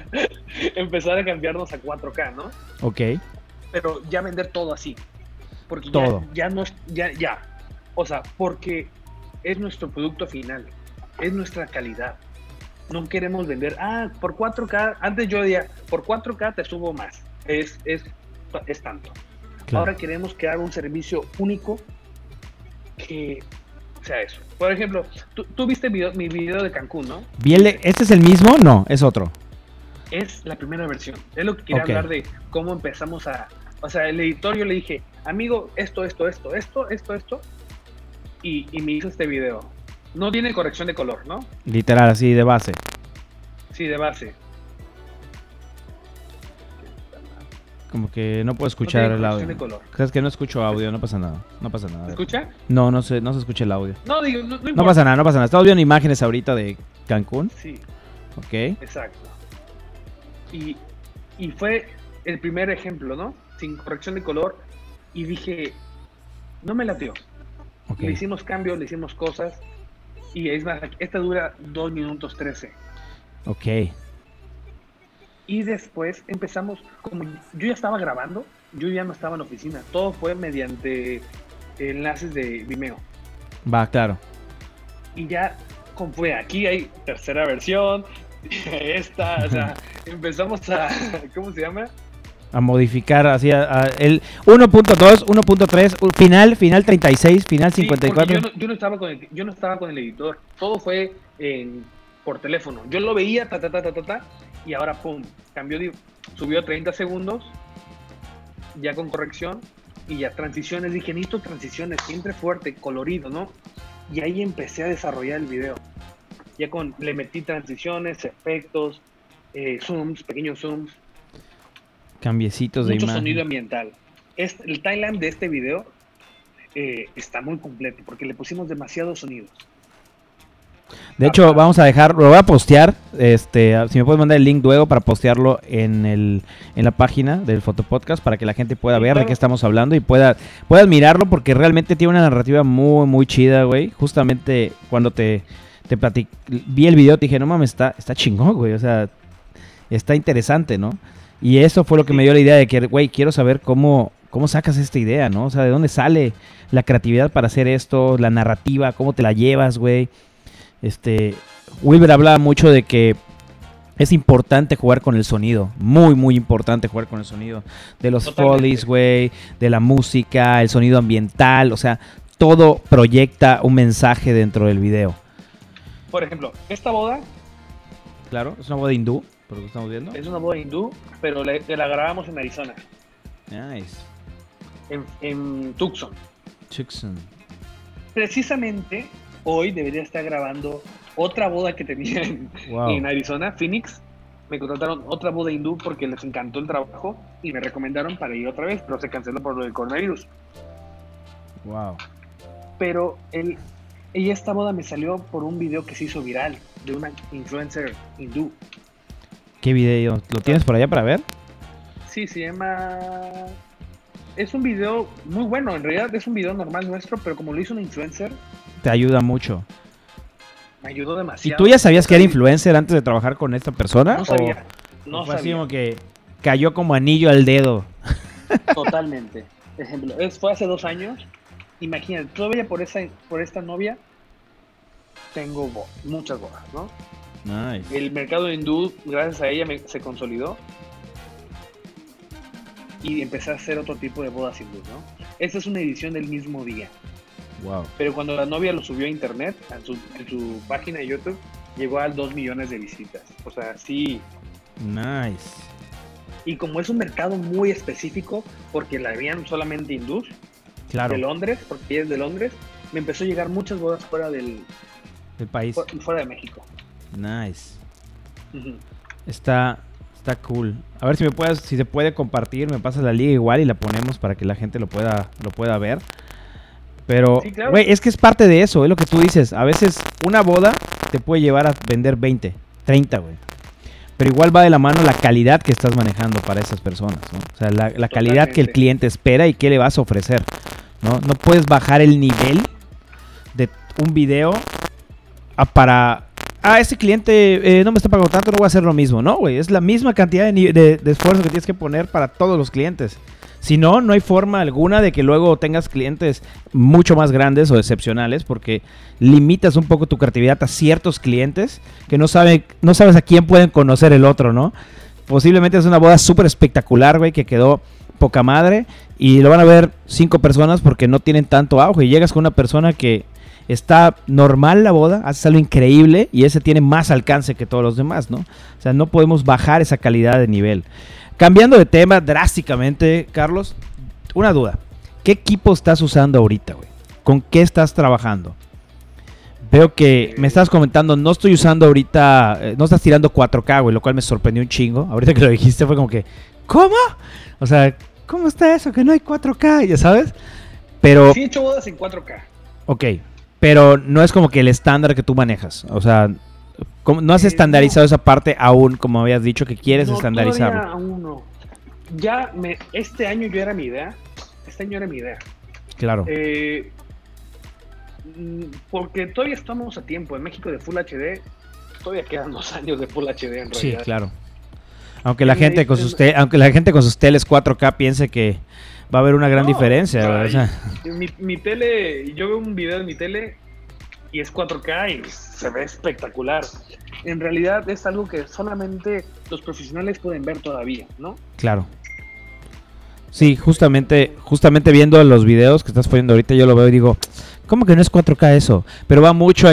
empezar a cambiarnos a 4K, ¿no? ok. pero ya vender todo así. Porque ya- Todo. Ya, no ya, ya. O sea, porque es nuestro producto final, es nuestra calidad. No queremos vender, ah, por 4K, antes yo decía, por 4K te subo más, es, es, es tanto. Claro. Ahora queremos crear un servicio único que sea eso. Por ejemplo, tú, tú viste video- mi video de Cancún, ¿no? De- ¿Este es el mismo? No, es otro. es la primera versión. Es lo que quería Ok. hablar de cómo empezamos a. O sea, el editor yo le dije, amigo, esto, esto, esto, esto, esto, esto. Y, y me hizo este video. No tiene corrección de color, ¿no? Literal, así de base. Sí, de base. Como que no puedo No escuchar tiene el audio. color. Es que no escucho audio, no pasa nada. No pasa nada. ¿Se escucha? No, no se, no se escucha el audio. No, digo, no, no No pasa nada, no pasa nada. Estamos viendo imágenes ahorita de Cancún. Sí, Ok. exacto. Y, y fue el primer ejemplo, ¿no? Sin corrección de color. Y dije, no me latió. Ok. Le hicimos cambios, le hicimos cosas. Y es más, esta dura 2 minutos 13. Ok. Y después empezamos, como yo ya estaba grabando, yo ya no estaba en oficina, todo fue mediante enlaces de Vimeo. Va, claro. Y ya, como fue, aquí hay tercera versión, esta, o sea, empezamos a, ¿cómo se llama? A modificar así a- a- el 1.2, 1.3, u- final, final 36, final Sí, porque 54. yo, no, yo no estaba con el, yo no estaba con el editor, todo fue en- por teléfono. Yo lo veía, ta, ta, ta, ta, ta, ta, y ahora, pum, cambió, de- subió a 30 segundos, ya con corrección, y ya transiciones. Dije, necesito transiciones, siempre fuerte, colorido, ¿no? Y ahí empecé a desarrollar el video. Ya con, le metí transiciones, efectos, eh, zooms, pequeños zooms, Cambiecitos de mucho imagen. sonido ambiental. Este, el timeline de este video eh, está muy completo porque le pusimos demasiados sonidos. De hecho, vamos a dejar, lo voy a postear, este, si me puedes mandar el link luego para postearlo en el en la página del Fotopodcast para que la gente pueda ver de qué estamos hablando y pueda puedas mirarlo porque realmente tiene una narrativa muy muy chida, güey. Justamente cuando te te platic- vi el video te dije, "No mames, está está chingón, güey." O sea, está interesante, ¿no? Y eso fue lo que me dio la idea de que, güey, quiero saber cómo cómo sacas esta idea, ¿no? O sea, de dónde sale la creatividad para hacer esto, la narrativa, cómo te la llevas, güey. Este, Wilber hablaba mucho de que es importante jugar con el sonido, muy, muy importante jugar con el sonido. De los Totalmente. follies, güey, de la música, el sonido ambiental, o sea, todo proyecta un mensaje dentro del video. Por ejemplo, esta boda Claro, es una boda hindú, por lo que estamos viendo. es una boda hindú, pero le- la grabamos en Arizona, Nice. en, en Tucson. Chickson. Precisamente hoy debería estar grabando otra boda que tenía en, Wow. en Arizona, Phoenix. Me contrataron otra boda hindú porque les encantó el trabajo y me recomendaron para ir otra vez, pero se canceló por lo del coronavirus. Wow. pero el, Y esta boda me salió por un video que se hizo viral de una influencer hindú. ¿Qué video? ¿Lo tienes por allá para ver? Sí, se llama... Es un video muy bueno, en realidad es un video normal nuestro, pero como lo hizo una influencer, Te ayuda mucho. me ayudó ¿Y demasiado. tú ya sabías que era influencer antes de trabajar con esta persona? No ¿O- sabía. o No fue así como que cayó como anillo al dedo. Totalmente. Ejemplo, es, fue hace dos años. Imagínate, todavía por esa, por esta novia tengo bo- muchas bodas, ¿no? Nice. El mercado hindú, gracias a ella, me- se consolidó. Y empecé a hacer otro tipo de bodas hindú, ¿no? Esta es una edición del mismo día. Wow. Pero cuando la novia lo subió a internet, en su, en su página de YouTube, llegó a 2 millones de visitas. O sea, sí. Nice. Y como es un mercado muy específico, porque la habían solamente hindús, Claro. de Londres, porque ella es de Londres, me empezó a llegar muchas bodas fuera del El país. fu- fuera de México. Nice. Está, está cool. A ver si me puedes, si se puede compartir, me pasas la liga igual y la ponemos para que la gente lo pueda, lo pueda ver. Pero, Sí, claro. güey, es que es parte de eso, es lo que tú dices. A veces una boda te puede llevar a vender 20, 30, güey. Pero igual va de la mano la calidad que estás manejando para esas personas, ¿no? O sea, la, la calidad que el cliente espera y qué le vas a ofrecer, ¿no? No puedes bajar el nivel de un video a para... Ah, ese cliente eh, no me está pagando tanto, no voy a hacer lo mismo. No, güey, es la misma cantidad de, de- de esfuerzo que tienes que poner para todos los clientes. Si no, no hay forma alguna de que luego tengas clientes mucho más grandes o excepcionales porque limitas un poco tu creatividad a ciertos clientes que no, sabe, no sabes a quién pueden conocer el otro, ¿no? Posiblemente es una boda súper espectacular, güey, que quedó poca madre y lo van a ver cinco personas porque no tienen tanto auge. Y llegas con una persona que está normal la boda, haces algo increíble y ese tiene más alcance que todos los demás, ¿no? O sea, no podemos bajar esa calidad de nivel. Cambiando de tema drásticamente, Carlos, una duda. ¿Qué equipo estás usando ahorita, güey? ¿Con qué estás trabajando? Veo que me estás comentando, no estoy usando ahorita, eh, no estás tirando 4K, güey, lo cual me sorprendió un chingo. Ahorita que lo dijiste fue como que, ¿cómo? O sea, ¿cómo está eso? Que no hay 4K, ya sabes. Pero, Sí he hecho bodas en 4K. ok, pero no es como que el estándar que tú manejas. O sea, ¿cómo- no has Eh, estandarizado esa parte aún, como habías dicho que quieres No, estandarizarlo. todavía aún no. Ya me, este año yo era mi idea. Este año era mi idea. Claro. Eh, mm, porque todavía estamos a tiempo. En México de Full HD, todavía quedan dos años de Full HD en Sí, realidad. claro. Aunque la Sí, gente con sus te- aunque la gente con sus teles 4K piense que va a haber una gran No, diferencia, ay, Mi, mi tele, yo veo un video de mi tele y es 4K y se ve espectacular. En realidad es algo que solamente los profesionales pueden ver todavía, ¿no? claro. Sí, justamente justamente viendo los videos que estás poniendo ahorita yo lo veo y digo, ¿cómo que no es 4K eso? Pero va mucho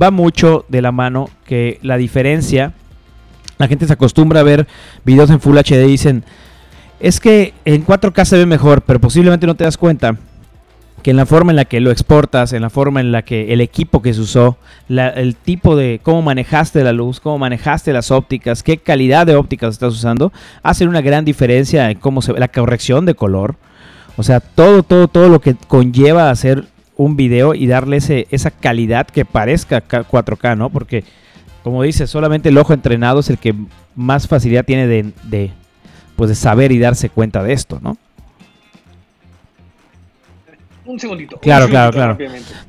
va mucho de la mano que la diferencia la gente se acostumbra a ver videos en Full HD y dicen, es que en 4K se ve mejor, pero posiblemente no te das cuenta que en la forma en la que lo exportas, en la forma en la que el equipo que se usó, el tipo de cómo manejaste la luz, cómo manejaste las ópticas, qué calidad de ópticas estás usando, hacen una gran diferencia en cómo se la corrección de color. O sea, todo, todo, todo lo que conlleva hacer un video y darle esa calidad que parezca K- 4K, ¿no? Porque, como dices, solamente el ojo entrenado es el que más facilidad tiene de, de, pues de saber y darse cuenta de esto, ¿no? Un segundito. Claro, un claro, claro.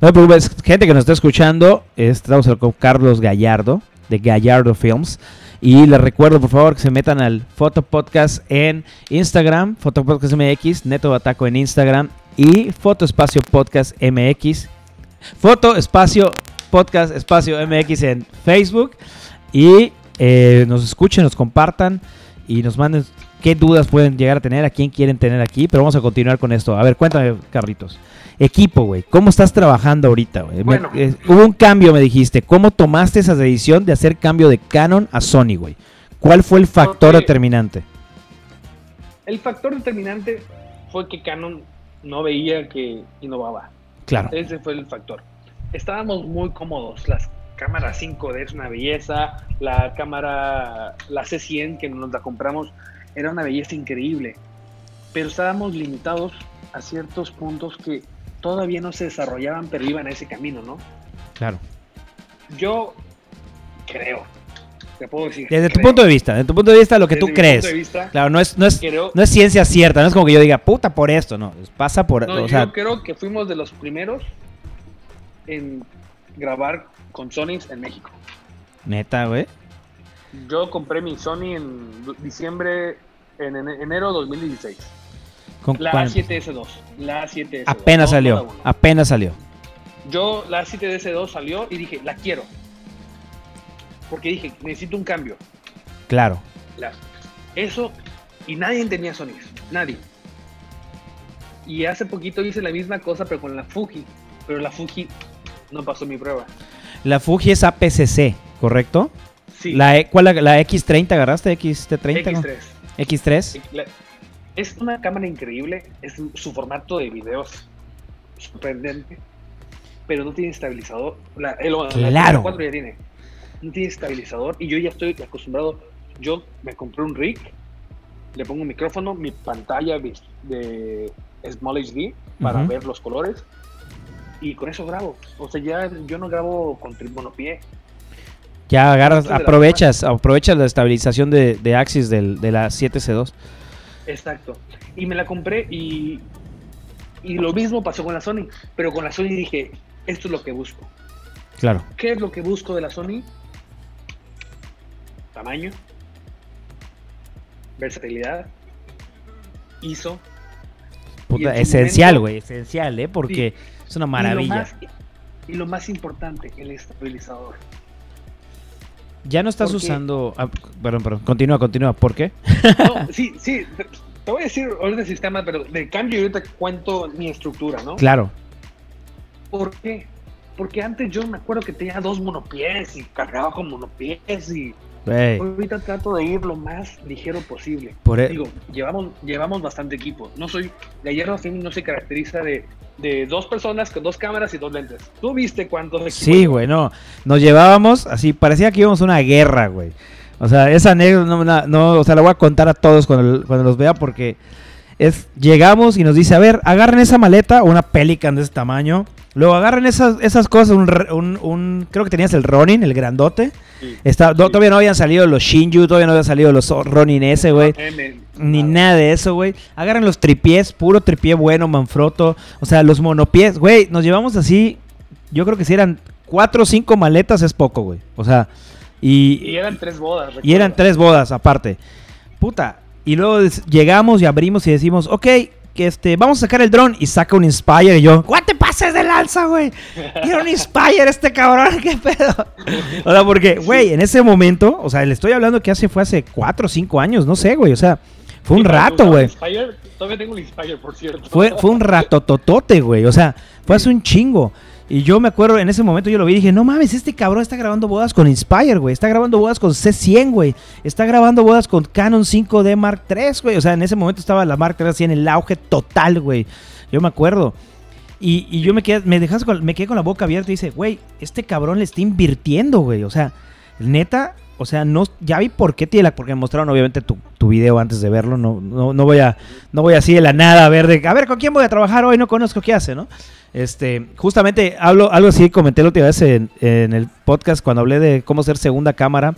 No te preocupes, gente que nos está escuchando, estamos con Carlos Gallardo de Gallardo Films. Y les recuerdo, por favor, que se metan al Foto Podcast en Instagram, Foto Podcast MX, Neto Bataco en Instagram y Foto Espacio Podcast MX. Foto Espacio Podcast Espacio MX en Facebook. Y eh, nos escuchen, nos compartan y nos manden qué dudas pueden llegar a tener, a quién quieren tener aquí. Pero vamos a continuar con esto. A ver, cuéntame, Carlitos. Equipo, güey. ¿Cómo estás trabajando ahorita, güey? Me- Bueno. eh, hubo un cambio, me dijiste. ¿Cómo tomaste esa decisión de hacer cambio de Canon a Sony, güey? ¿Cuál fue el factor Porque- determinante? El factor determinante fue que Canon no veía que innovaba. Claro. Ese fue el factor. Estábamos muy cómodos. Las cámaras 5D es una belleza. La cámara, la C100 que nos la compramos, era una belleza increíble. Pero estábamos limitados a ciertos puntos que todavía no se desarrollaban, pero iban a ese camino, ¿no? Claro. Yo creo, te puedo decir. Desde tu creo, punto de vista, desde tu punto de vista, lo que desde tú mi crees. punto de vista, Claro, no es, no es, creo- no es ciencia cierta, no es como que yo diga, puta por esto, no. Pasa por. no, o sea, yo creo que fuimos de los primeros en grabar con Sony en México. neta, güey. Yo compré mi Sony en diciembre, en ene- enero 2016. Con La cuál- A7S2. La A7S2. Apenas no salió, apenas salió. Yo, la A7S2 salió y dije, la quiero. Porque dije, necesito un cambio. Claro. La- eso, y nadie tenía Sony. Nadie. Y hace poquito hice la misma cosa, pero con la Fuji. Pero la Fuji no pasó mi prueba. La Fuji es APCC, ¿correcto? Sí, La, E- ¿Cuál la, la X30 agarraste? ¿XT30? no? X3. ¿X3? La- Es una cámara increíble, es su formato de videos sorprendente, pero no tiene estabilizador. La, el- la Claro. 4 ya tiene. No tiene estabilizador y yo ya estoy acostumbrado. Yo me compré un rig, le pongo un micrófono, mi pantalla de Small HD para ver los colores y con eso grabo. O sea, ya yo no grabo con tri- monopié. Ya agarras, aprovechas, aprovechas la estabilización de, de Axis del, de la 7C2. Exacto. Y me la compré y, y lo mismo pasó con la Sony. Pero con la Sony dije, esto es lo que busco. Claro. ¿Qué es lo que busco de la Sony? Tamaño, versatilidad, ISO. Puta, esencial, güey. Esencial, ¿eh? Porque es una Y lo, maravilla. más, y lo más importante, el estabilizador. Ya no estás porque- usando. ah, perdón, perdón. Continúa, continúa. ¿Por qué? No, sí, sí. te- voy a decir ahorita el sistema, pero de cambio yo te cuento mi estructura, ¿no? Claro. ¿Por qué? Porque antes yo me acuerdo que tenía dos monopiés y cargaba con monopiés y Ahorita trato de ir lo más ligero posible. Por e- Digo, llevamos, llevamos bastante equipo. No soy, Gallardo Film no se caracteriza de, de dos personas con dos cámaras y dos lentes. ¿Tú viste cuántos equipos? Sí, güey, no. Nos llevábamos así, parecía que íbamos a una guerra, güey. O sea, esa anécdota no, no, o sea, la voy a contar a todos cuando, cuando los vea porque es llegamos y nos dice, a ver, agarren esa maleta, una Pelican de ese tamaño. Luego agarren esas, esas cosas, un, un, un- creo que tenías el Ronin, el grandote. Sí. Está, no. Todavía no habían salido los Shinju, todavía no habían salido los Ronin S, güey. Ni nada de eso, güey. Agarran los tripiés, puro tripié bueno, Manfrotto. O sea, los monopiés, güey. Nos llevamos así. Yo creo que si eran cuatro o cinco maletas es poco, güey. O sea, y, Y eran tres bodas. y eran tres bodas aparte. Puta. Y luego llegamos y abrimos y decimos, ok, que este, vamos a sacar el dron. Y saca un Inspire. Y yo, ¿cuál te pases de lanza, güey? Quiero un Inspire este cabrón, qué pedo. O sea, porque, güey, en ese momento, o sea, le estoy hablando que hace, fue hace cuatro o cinco años, no sé, güey. O sea, fue un rato, güey. Todavía tengo un Inspire, por cierto. Fue, fue un ratototote, güey. O sea, fue hace un chingo. Y yo me acuerdo, en ese momento yo lo vi y dije, no mames, este cabrón está grabando bodas con Inspire, güey. Está grabando bodas con C100, güey. Está grabando bodas con Canon 5D Mark III, güey. O sea, en ese momento estaba la Mark III así en el auge total, güey. Yo me acuerdo. Y, yo me quedé, me, dejas con, me quedé con la boca abierta y dice, güey, este cabrón le está invirtiendo, güey. O sea, neta, o sea, no, ya vi por qué tiene la, porque me mostraron obviamente tu, tu video antes de verlo. No, no, no voy a, no voy así de la nada a ver de, a ver, ¿con quién voy a trabajar hoy? No conozco qué hace, ¿no? Este, justamente hablo, algo así comenté la última vez en, en el podcast cuando hablé de cómo ser segunda cámara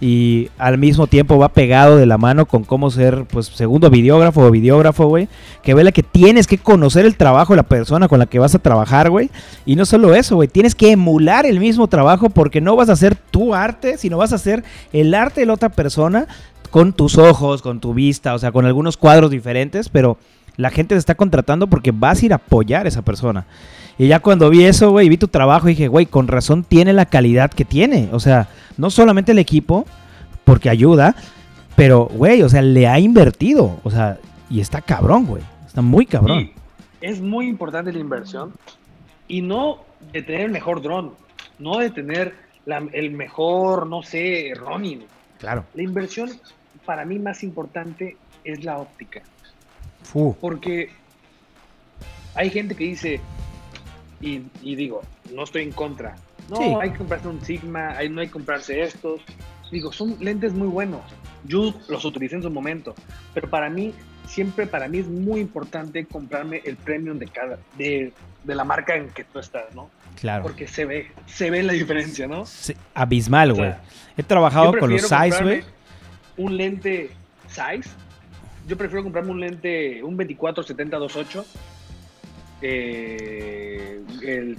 y al mismo tiempo va pegado de la mano con cómo ser, pues, segundo videógrafo o videógrafo, güey. Que vela que tienes que conocer el trabajo de la persona con la que vas a trabajar, güey. Y no solo eso, güey. Tienes que emular el mismo trabajo porque no vas a hacer tu arte, sino vas a hacer el arte de la otra persona con tus ojos, con tu vista, o sea, con algunos cuadros diferentes, pero la gente te está contratando porque vas a ir a apoyar a esa persona. Y ya cuando vi eso, güey, vi tu trabajo, dije, güey, con razón tiene la calidad que tiene. O sea, no solamente el equipo, porque ayuda, pero, güey, o sea, le ha invertido. O sea, y está cabrón, güey. Está muy cabrón. Sí, es muy importante la inversión y no de tener el mejor dron, no de tener la- el mejor, no sé, Ronin. Claro. La inversión para mí más importante es la óptica, porque hay gente que dice, y, y digo, no estoy en contra, no, Sí. hay que comprarse un Sigma, hay, no hay que comprarse estos. Digo, son lentes muy buenos. Yo los utilicé en su momento, pero para mí, siempre para mí es muy importante comprarme el premium de cada, de, de la marca en que tú estás, ¿no? Claro. Porque se ve, se ve la diferencia, ¿no? Sí, abismal, O güey. sea, He trabajado con los size, güey. Un lente size. Yo prefiero comprarme un lente, un 24-70-28. eh, el,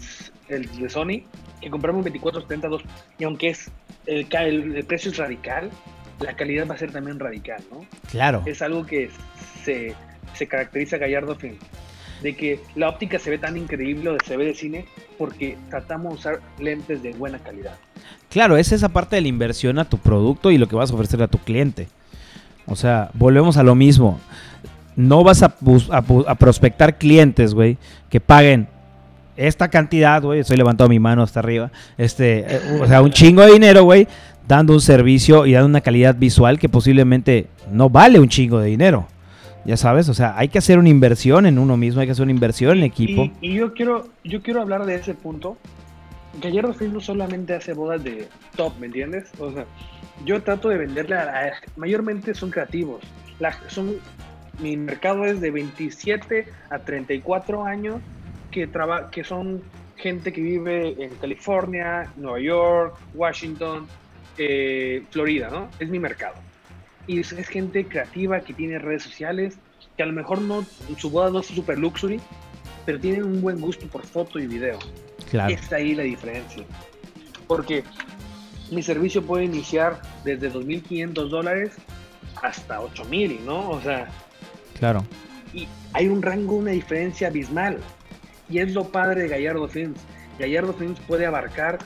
el de Sony, que comprarme un 24-70-2. Y aunque es el, el, el precio es radical, la calidad va a ser también radical, ¿no? Claro. Es algo que se, se caracteriza a Gallardo Film. De que la óptica se ve tan increíble, o se ve de cine, porque tratamos de usar lentes de buena calidad. Claro, es esa parte de la inversión a tu producto y lo que vas a ofrecer a tu cliente. O sea, volvemos a lo mismo. No vas a prospectar clientes, güey, que paguen esta cantidad, güey. Estoy levantando mi mano hasta arriba. Este, eh, o sea, un chingo de dinero, güey, dando un servicio y dando una calidad visual que posiblemente no vale un chingo de dinero. Ya sabes, o sea, hay que hacer una inversión en uno mismo, hay que hacer una inversión en equipo. Y, y yo quiero yo quiero hablar de ese punto. Gallardo no solamente hace bodas de top, ¿me entiendes? O sea, yo trato de venderle a, mayormente son creativos. Son mi mercado es de 27 a 34 años que traba, que son gente que vive en California, Nueva York, Washington, eh, Florida, ¿no? Es mi mercado. Y es, es gente creativa que tiene redes sociales, que a lo mejor no, su boda no es super luxury, pero tienen un buen gusto por foto y video. Claro, Está ahí la diferencia. Porque mi servicio puede iniciar desde 2.500 dólares hasta 8.000, ¿no? O sea, claro. y hay un rango, una diferencia abismal. Y es lo padre de Gallardo Films. Gallardo Films puede abarcar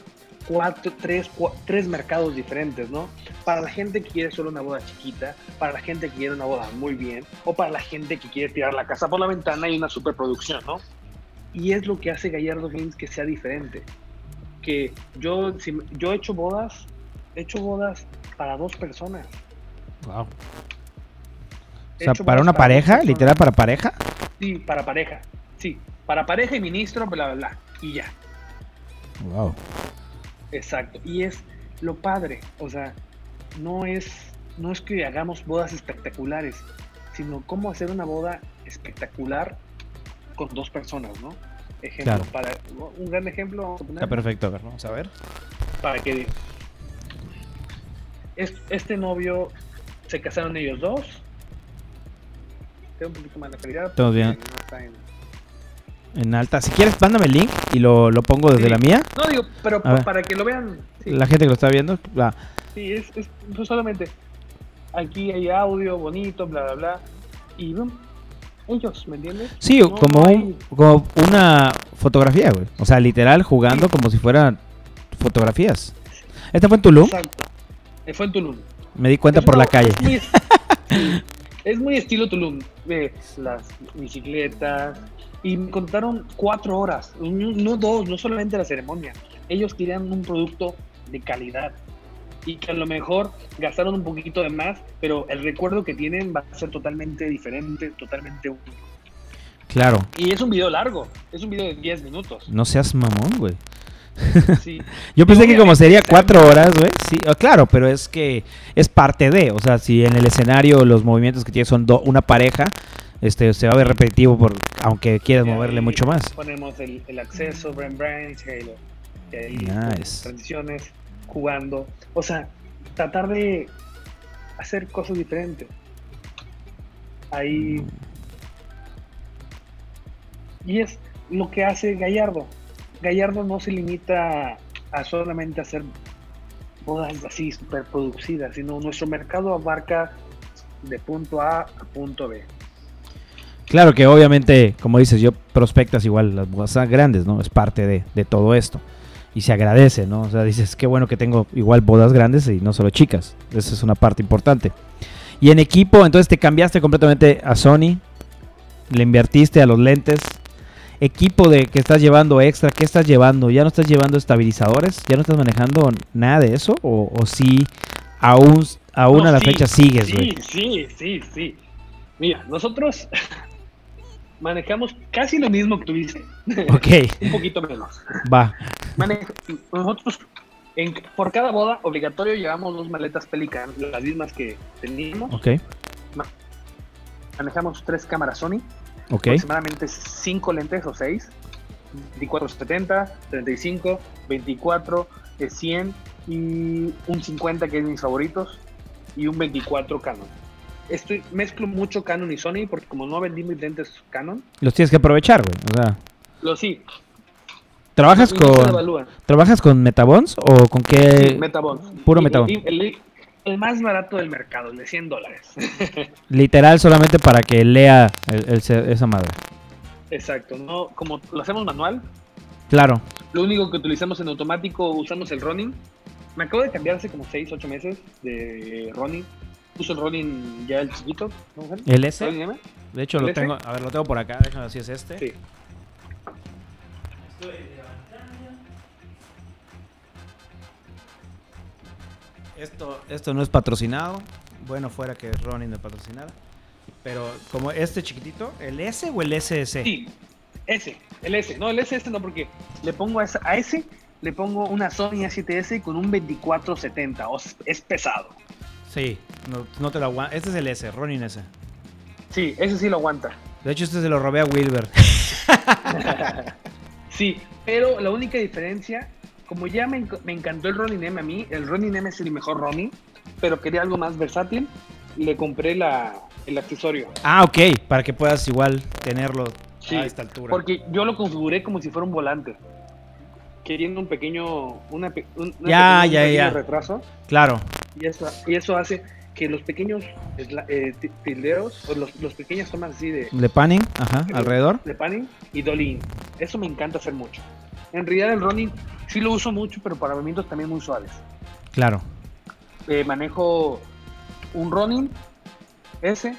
cuatro, tres, cua- tres mercados diferentes, ¿no? Para la gente que quiere solo una boda chiquita, para la gente que quiere una boda muy bien, o para la gente que quiere tirar la casa por la ventana y una superproducción, ¿no? Y es lo que hace Gallardo Films que sea diferente. Que yo, si, yo he hecho bodas, he hecho bodas para dos personas. Wow. O sea, para una pareja, personas. literal para pareja. Sí, para pareja. Sí, para pareja y ministro, bla, bla, bla. Y ya. Wow. Exacto. Y es lo padre. O sea, no es, no es que hagamos bodas espectaculares, sino cómo hacer una boda espectacular con dos personas, ¿no? Ejemplo, Claro. para un gran ejemplo, vamos a poner, Está perfecto, a ver, vamos a ver. para que es- este novio se casaron ellos dos. Queda un poquito más la calidad. Estamos bien. no está en- En alta. Si quieres, mándame el link y lo, lo pongo desde Sí. la mía. No digo, pero ver. para que lo vean. sí. La gente que lo está viendo. va. Sí, es, es pues solamente aquí hay audio bonito, bla, bla, bla. Y boom, ellos, ¿me entiendes? Sí, No como, hay- un, como una fotografía, güey. O sea, literal jugando como si fueran fotografías. ¿Esta fue en Tulum? Exacto. Eh, Fue en Tulum. Me di cuenta Es por una- la calle. Es muy, es muy estilo Tulum. Ve las bicicletas. Y me contaron cuatro horas, no, dos, no solamente la ceremonia. Ellos querían un producto de calidad. Y que a lo mejor gastaron un poquito de más, pero el recuerdo que tienen va a ser totalmente diferente, totalmente único. Claro. Y es un video largo, es un video de 10 minutos. No seas mamón, güey. Sí, Yo pensé que como sería cuatro horas, güey. Sí, ah, claro, pero es que es parte de. O sea, si en el escenario los movimientos que tiene son do- una pareja, este se va a ver repetitivo por aunque quieras y moverle mucho más. Ponemos el, el acceso, Brand Branch, Halo. Y ahí Nice. transiciones, jugando. O sea, tratar de hacer cosas diferentes. Ahí. Y es lo que hace Gallardo. Gallardo no se limita a solamente hacer bodas así super producidas, sino nuestro mercado abarca de punto A a punto B. Claro que obviamente, como dices, yo prospectas igual las bodas grandes, ¿no? Es parte de, de todo esto. Y se agradece, ¿no? O sea, dices, qué bueno que tengo igual bodas grandes y no solo chicas. Esa es una parte importante. Y en equipo, entonces te cambiaste completamente a Sony, le invertiste a los lentes. Equipo de que estás llevando extra, ¿qué estás llevando? ¿Ya no estás llevando estabilizadores? ¿Ya no estás manejando nada de eso? ¿O, o sí, aún, aún No, a la sí, fecha sigues, güey? Sí, sí, sí, sí. Mira, nosotros manejamos casi lo mismo que tuviste. Ok, Un poquito menos. va. Manej- nosotros, en- por cada boda, obligatorio, llevamos dos maletas Pelican, las mismas que teníamos. Ok, Manejamos tres cámaras Sony, ok. aproximadamente cinco lentes o seis. 24-70, 35, 24, eh, 100 y un 50 que es mis favoritos y un 24 Canon. Estoy, mezclo mucho Canon y Sony porque como no vendí mis lentes Canon, Los tienes que aprovechar, güey. O sea, lo sí. ¿trabajas con trabajas con Metabons o con qué? Sí, Metabond. puro y- El, el más barato del mercado, el de 100 dólares. Literal solamente para que lea el- esa madre. Exacto, no como lo hacemos manual, Claro. lo único que utilizamos en automático usamos el running. Me acabo de cambiar hace como 6, 8 meses de running. Uso el running ya el chiquito. ¿El S? De hecho ¿El lo tengo, a ver, lo tengo por acá, déjame ver si es este. Sí. Esto, esto no es patrocinado. Bueno, fuera que Ronin me patrocinara. Pero como este chiquitito, ¿el S o el SS? Sí, S, el S. No, el S este no, porque le pongo a, esa- a ese, le pongo una Sony A7S con un 2470. O es pesado. Sí, no, no te lo aguanto. Este es el S, Ronin S. Sí, ese sí lo aguanta. De hecho, este se lo robé a Wilber. Sí, pero la única diferencia, como ya me, enc- me encantó el Ronin M a mí, el Ronin M es el mejor Ronin, pero quería algo más versátil, le compré la, el accesorio. ah, ok, para que puedas igual tenerlo Sí, a esta altura. Porque yo lo configuré como si fuera un volante, queriendo un pequeño, una, un, una Ya, pequeña- un pequeño ya. retraso, Claro, y eso, y eso hace que los pequeños eh, ti- tilderos, o los, los pequeñas tomas así de, de panning, ajá, alrededor. de panning y dolly. Eso me encanta hacer mucho. En realidad el running sí lo uso mucho, pero para movimientos también muy suaves. Claro. Eh, manejo un running S,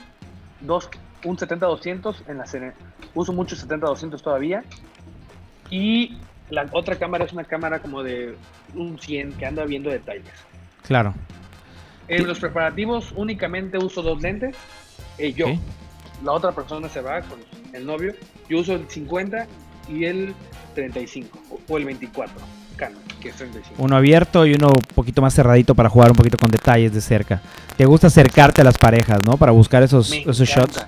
dos, un 70-200 en la CN. Uso mucho 70-200 todavía. Y la otra cámara es una cámara como de un 100 que anda viendo detalles. Claro. En los preparativos únicamente uso dos lentes. eh, yo. La otra persona se va con el novio. Yo uso el 50 y el 35 o, o el 24 Canon, que es 35. Uno abierto y uno un poquito más cerradito para jugar un poquito con detalles de cerca. Te gusta acercarte a las parejas, ¿no? Para buscar esos, Me esos shots.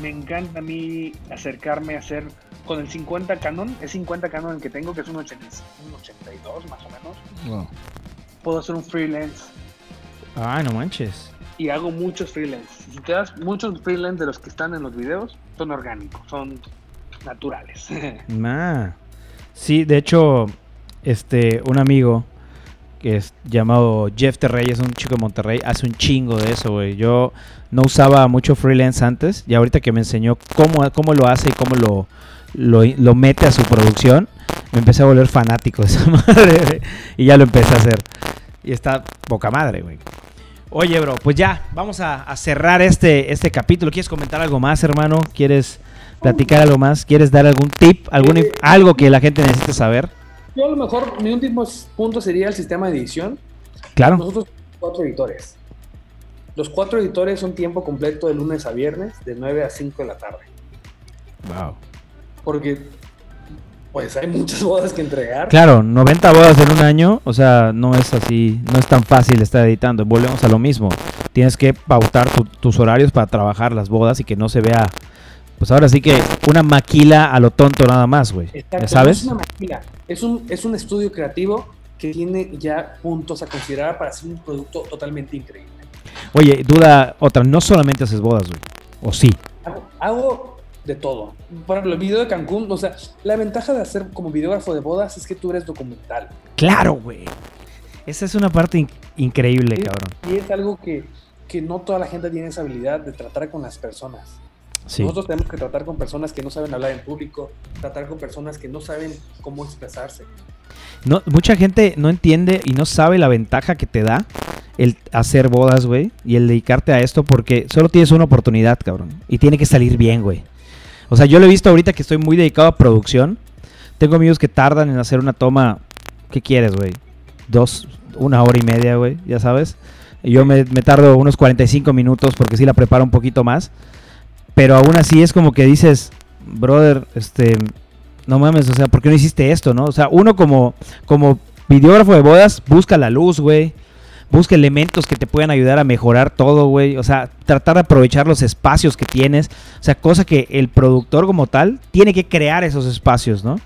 Me encanta a mí acercarme a hacer con el 50 Canon, es 50 Canon el que tengo, que es un, 80 un 82 más o menos. Puedo hacer un freelance Ay, no manches. y hago muchos freelance. Si te das muchos freelance de los que están en los videos, son orgánicos, son naturales. Ma. Sí, de hecho, este, un amigo que es llamado Jeff Terrey, es un chico de Monterrey, hace un chingo de eso, güey. Yo no usaba mucho freelance antes y ahorita que me enseñó cómo, cómo lo hace y cómo lo, lo, lo mete a su producción, me empecé a volver fanático de esa madre y ya lo empecé a hacer. Y está poca madre, güey. Oye, bro, pues ya, vamos a, a cerrar este, este capítulo. ¿Quieres comentar algo más, hermano? ¿Quieres platicar algo más? ¿Quieres dar algún tip? Algún, algo que la gente necesite saber? Yo a lo mejor mi último punto sería el sistema de edición. Claro. Nosotros cuatro editores. Los cuatro editores son tiempo completo de lunes a viernes, de 9 a 5 de la tarde. Wow. Porque pues hay muchas bodas que entregar. Claro, 90 bodas en un año, o sea, no es así, no es tan fácil estar editando. Volvemos a lo mismo. Tienes que pautar tu- tus horarios para trabajar las bodas y que no se vea, pues ahora sí que una maquila a lo tonto nada más, güey. Exacto, ¿Ya no sabes? es una maquila, es un, es un estudio creativo que tiene ya puntos a considerar para hacer un producto totalmente increíble. Oye, duda otra, no solamente haces bodas, güey. O sí. Hago, hago de todo. Por ejemplo, el video de Cancún, o sea, la ventaja de hacer como videógrafo de bodas es que tú eres documental. Claro, güey. Esa es una parte in- increíble, cabrón. Y es algo que, que no toda la gente tiene esa habilidad de tratar con las personas. Sí. Nosotros tenemos que tratar con personas que no saben hablar en público, tratar con personas que no saben cómo expresarse. No, mucha gente no entiende y no sabe la ventaja que te da el hacer bodas, güey, y el dedicarte a esto porque solo tienes una oportunidad, cabrón, y tiene que salir bien, güey. O sea, yo lo he visto ahorita que estoy muy dedicado a producción. Tengo amigos que tardan en hacer una toma, ¿qué quieres, güey? Dos, una hora y media, güey, ya sabes. Yo me, me tardo unos 45 minutos porque sí la preparo un poquito más. Pero aún así es como que dices, brother, este, no mames, o sea, ¿por qué no hiciste esto, no? O sea, uno como, como videógrafo de bodas busca la luz, güey. Busca elementos que te puedan ayudar a mejorar todo, güey. O sea, tratar de aprovechar los espacios que tienes. O sea, cosa que el productor como tal tiene que crear esos espacios, ¿no?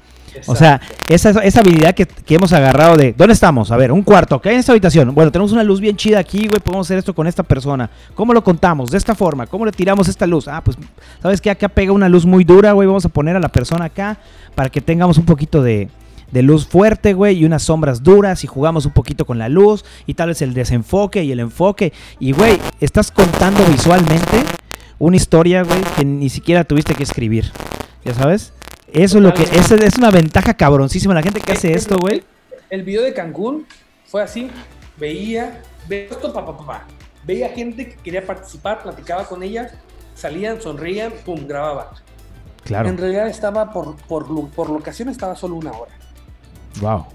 O sea, esa, esa habilidad que, que hemos agarrado de, ¿dónde estamos? A ver, un cuarto, ¿qué hay en esta habitación? Bueno, tenemos una luz bien chida aquí, güey, podemos hacer esto con esta persona. ¿Cómo lo contamos? De esta forma, ¿cómo le tiramos esta luz? Ah, pues, ¿sabes qué? Acá pega una luz muy dura, güey, vamos a poner a la persona acá para que tengamos un poquito de, de luz fuerte, güey, y unas sombras duras y jugamos un poquito con la luz y tal vez el desenfoque y el enfoque. Y, güey, estás contando visualmente una historia, güey, que ni siquiera tuviste que escribir. ¿Ya sabes? Eso es lo que es, es una ventaja cabroncísima la gente que hace esto, güey. El video de Cancún fue así, veía, veía esto, papá, papá. Veía gente que quería participar, platicaba con ellas, salían, sonrían, pum, grababa. Claro. En realidad estaba por, por, lo- por locación estaba solo una hora. Wow.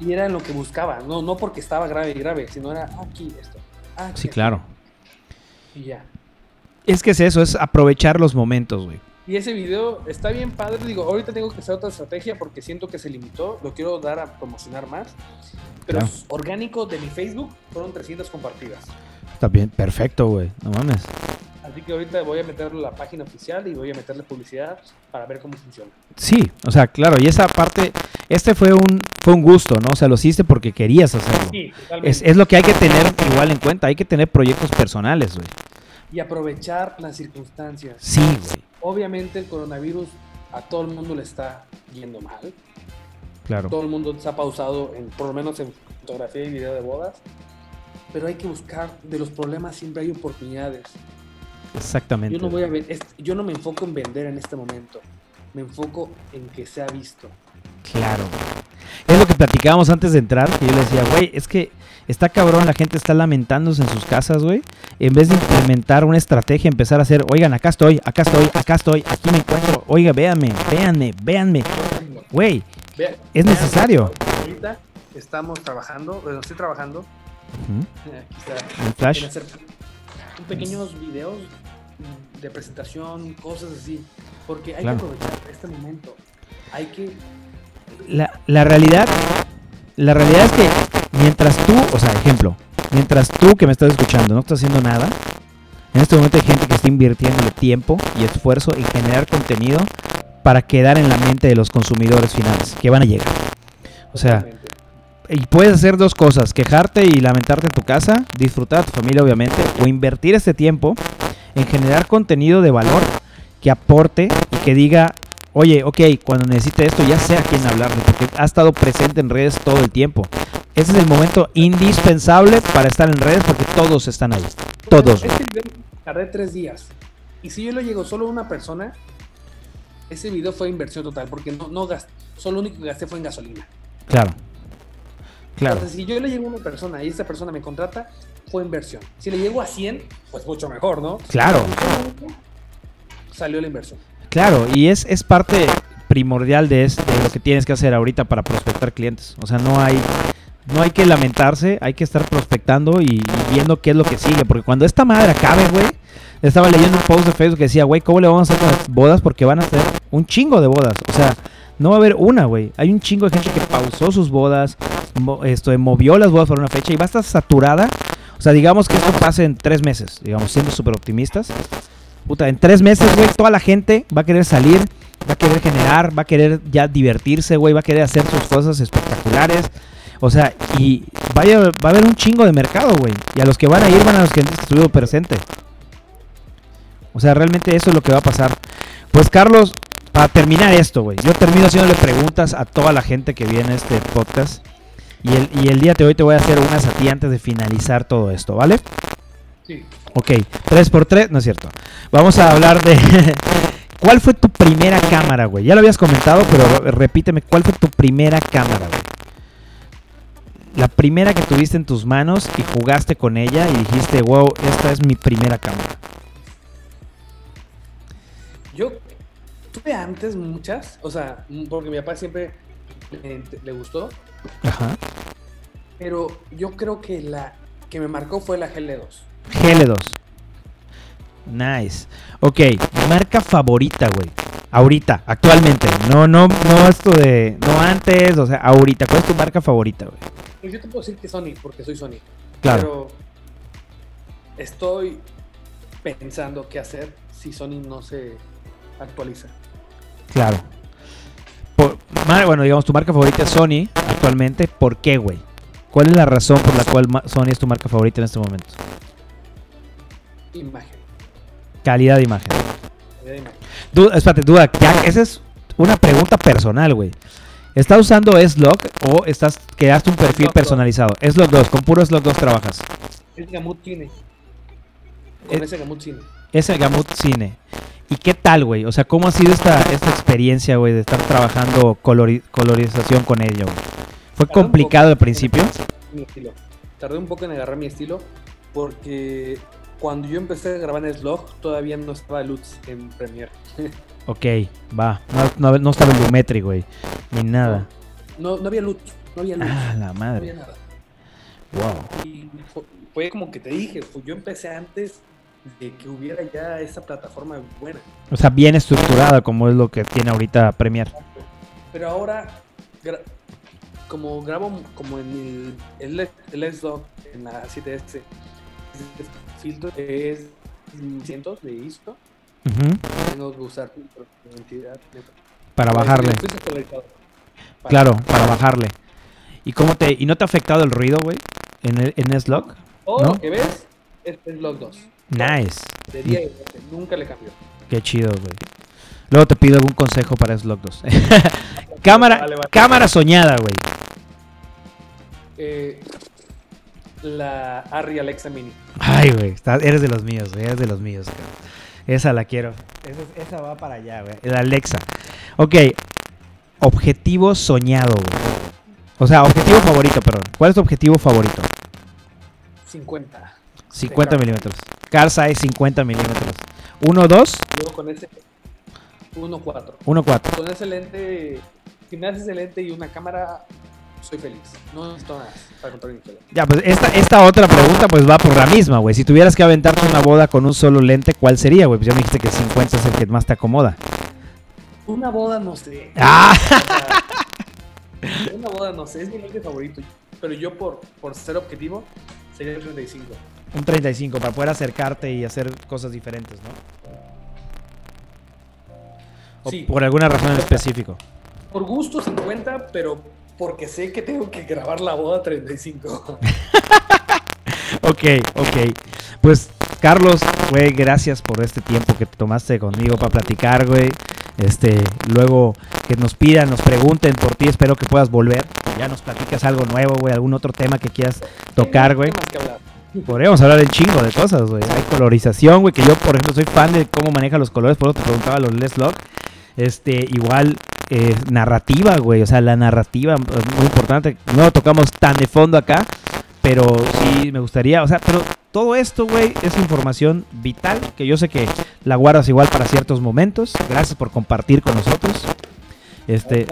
Y era lo que buscaba, no, no porque estaba grave y grave, sino era aquí esto. aquí Sí, esto, claro. Y ya. Es que es eso, es aprovechar los momentos, güey. Y ese video está bien padre. Digo, ahorita tengo que hacer otra estrategia porque siento que se limitó. Lo quiero dar a promocionar más. Pero Claro. orgánico de mi Facebook fueron 300 compartidas. Está bien, perfecto, güey. No mames. Así que ahorita voy a meterlo a la página oficial y voy a meterle publicidad para ver cómo funciona. Sí, o sea, claro, y esa parte, este fue un, fue un gusto, ¿no? O sea, lo hiciste porque querías hacerlo. Sí, totalmente. Es, es lo que hay que tener igual en cuenta, hay que tener proyectos personales, güey. Y aprovechar las circunstancias. Sí, güey. Obviamente el coronavirus a todo el mundo le está yendo mal. Claro. Todo el mundo se ha pausado, en, por lo menos en fotografía y video de bodas. Pero hay que buscar, de los problemas siempre hay oportunidades. Exactamente. Yo no, voy a yo no me enfoco en vender en este momento. Me enfoco en que sea visto. Claro. Es lo que platicábamos antes de entrar, que yo le decía, güey, es que está cabrón, la gente está lamentándose en sus casas, güey. En vez de implementar una estrategia, empezar a hacer, oigan, acá estoy, acá estoy, acá estoy, aquí me encuentro, oiga, véanme, véanme, véanme. Güey, Es necesario. Ahorita estamos trabajando, bueno, estoy trabajando. Ujú, Aquí está. en Flash. en hacer pequeños videos de presentación, cosas así. Porque hay Claro. que aprovechar este momento. Hay que. La, la realidad, la realidad es que mientras tú, o sea, ejemplo, mientras tú que me estás escuchando no estás haciendo nada, en este momento hay gente que está invirtiendo tiempo y esfuerzo en generar contenido para quedar en la mente de los consumidores finales que van a llegar. O sea, y puedes hacer dos cosas, quejarte y lamentarte en tu casa, disfrutar a tu familia obviamente, o invertir este tiempo en generar contenido de valor que aporte y que diga, oye, ok, cuando necesite esto ya sé a quién hablarle, porque ha estado presente en redes todo el tiempo. Ese es el momento indispensable para estar en redes porque todos están ahí. Todos. Este video tardé tres días. Y si yo le llego solo a una persona, ese video fue inversión total. Porque no, no gasté. Solo lo único que gasté fue en gasolina. Claro. Claro. Entonces, si yo le llego a una persona y esa persona me contrata, fue inversión. Si le llego a 100, pues mucho mejor, ¿no? Claro. Salió la inversión. Claro, y es, es parte primordial de, es- de lo que tienes que hacer ahorita para prospectar clientes. O sea, no hay, no hay que lamentarse, hay que estar prospectando y, viendo qué es lo que sigue. Porque cuando esta madre acabe, güey, estaba leyendo un post de Facebook que decía, güey, ¿cómo le vamos a hacer las bodas? Porque van a ser un chingo de bodas. O sea, no va a haber una, güey. Hay un chingo de gente que pausó sus bodas, esto, movió las bodas por una fecha y va a estar saturada. O sea, digamos que esto pase en tres meses, digamos, siendo súper optimistas. Puta, en tres meses, güey, toda la gente va a querer salir, va a querer generar, va a querer ya divertirse, güey, va a querer hacer sus cosas espectaculares. O sea, y vaya, va a haber un chingo de mercado, güey. Y a los que van a ir van a los que estuvieron presente. O sea, realmente eso es lo que va a pasar. Pues Carlos, para terminar esto, güey, yo termino haciéndole preguntas a toda la gente que viene a este podcast. Y el, y el día de hoy te voy a hacer unas a ti antes de finalizar todo esto, ¿vale? Sí. Ok, 3 por 3 no es cierto. Vamos a hablar de... ¿Cuál fue tu primera cámara, güey? Ya lo habías comentado, pero repíteme, ¿cuál fue tu primera cámara, güey? La primera que tuviste en tus manos y jugaste con ella y dijiste, wow, esta es mi primera cámara. Yo tuve antes muchas, o sea, porque mi papá siempre le, le gustó, Ajá. pero yo creo que la que me marcó fue la GL2. GL2. Nice. Ok, marca favorita, güey. Ahorita, actualmente. No, no, no esto de. No antes, o sea, ahorita. ¿Cuál es tu marca favorita, güey? Pues yo te puedo decir que Sony, porque soy Sony. Claro. Pero estoy pensando qué hacer si Sony no se actualiza. Claro. Por- bueno, digamos, tu marca favorita es Sony actualmente. ¿Por qué, güey? ¿Cuál es la razón por la cual Sony es tu marca favorita en este momento? Imagen. Calidad de imagen. calidad de imagen. Duda, espérate, duda. ya- Esa es una pregunta personal, güey. ¿Estás usando S-Log o estás, creaste un perfil personalizado? S-Log 2, con puro S-Log 2 trabajas. Es Gamut Cine. Con ese Gamut Cine. Es el Gamut Cine. ¿Y qué tal, güey? O sea, ¿cómo ha sido esta, esta experiencia, güey, de estar trabajando colori- colorización con ello? güey? ¿Fue Tardé complicado al principio? Mi estilo. Tardé un poco en agarrar mi estilo porque cuando yo empecé a grabar en Slog todavía no estaba Lutz en Premiere. Ok, va. No, no, no estaba el Lumetri, güey. Ni nada. No, no había Lutz. No había Lutz. Ah, la no había madre. nada. Wow. Y fue, fue como que te dije, pues yo empecé antes de que hubiera ya esa plataforma buena. O sea, bien estructurada como es lo que tiene ahorita Premiere. Pero ahora, gra- como grabo como en el, el, el S-Dog en la 7S, ese filtro es cientos de ISO, tengo que usar filtro de identidad. Para bajarle. Para- Claro, para bajarle. ¿Y cómo te y no te ha afectado el ruido, güey? En el, en S-Log? Todo ¿no? lo que ves es el Log 2. Nice. De día y de noche, nunca le cambió. Qué chido, güey. Luego te pido algún consejo para S-Log 2. cámara, Vale, vale. cámara soñada, güey. Eh, la Arri Alexa Mini. Ay, güey, eres de los míos, güey, eres de los míos. Esa la quiero. Esa, esa va para allá, güey. La Alexa. Ok, objetivo soñado, güey. O sea, objetivo favorito, perdón. ¿Cuál es tu objetivo favorito? 50. 50 Car- milímetros. Car size 50 milímetros. 1, 2, Yo con ese 1.4. 1, 4. Con ese lente, si me haces ese lente y una cámara, soy feliz. No necesito nada para controlar mi teléfono. Ya, pues esta, esta otra pregunta pues va por la misma, güey. Si tuvieras que aventarte una boda con un solo lente, ¿cuál sería, güey? Pues ya me dijiste que 50 es el que más te acomoda. Una boda no sé. ¡Ah! O sea, una boda no sé, es mi lente favorito. Pero yo por, por ser objetivo, sería el 35. Un 35 para poder acercarte y hacer cosas diferentes, ¿no? O Sí. por alguna razón en específico. Por gusto 50, pero porque sé que tengo que grabar la boda 35. Ok, ok. Pues, Carlos, güey, gracias por este tiempo que tomaste conmigo para platicar, güey. Este, luego que nos pidan, nos pregunten por ti, espero que puedas volver. Ya nos platicas algo nuevo, güey, algún otro tema que quieras tocar, güey. Podríamos hablar del chingo de cosas, güey. Hay colorización, güey, que yo, por ejemplo, soy fan de cómo maneja los colores, por eso te preguntaba los Les Log. Este, igual, eh, narrativa, güey, o sea, la narrativa es muy importante. No lo tocamos tan de fondo acá, pero sí me gustaría, o sea, pero todo esto, güey, es información vital que yo sé que la guardas igual para ciertos momentos. Gracias por compartir con nosotros. Este,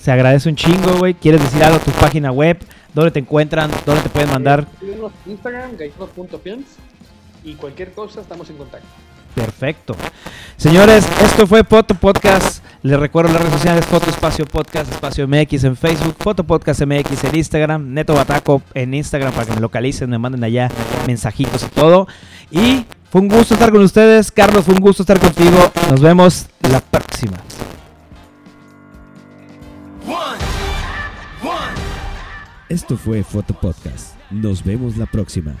se agradece un chingo, güey. ¿Quieres decir algo? Tu página web, ¿dónde te encuentran? ¿Dónde te pueden mandar? En Instagram, gallitos.films. Y cualquier cosa, estamos en contacto. Perfecto. Señores, esto fue Foto Podcast. Les recuerdo las redes sociales Foto Espacio Podcast, Espacio MX en Facebook, Foto Podcast MX en Instagram, Neto Bataco en Instagram para que me localicen, me manden allá mensajitos y todo. Y fue un gusto estar con ustedes. Carlos, fue un gusto estar contigo. Nos vemos la próxima. Esto fue Foto Podcast. Nos vemos la próxima.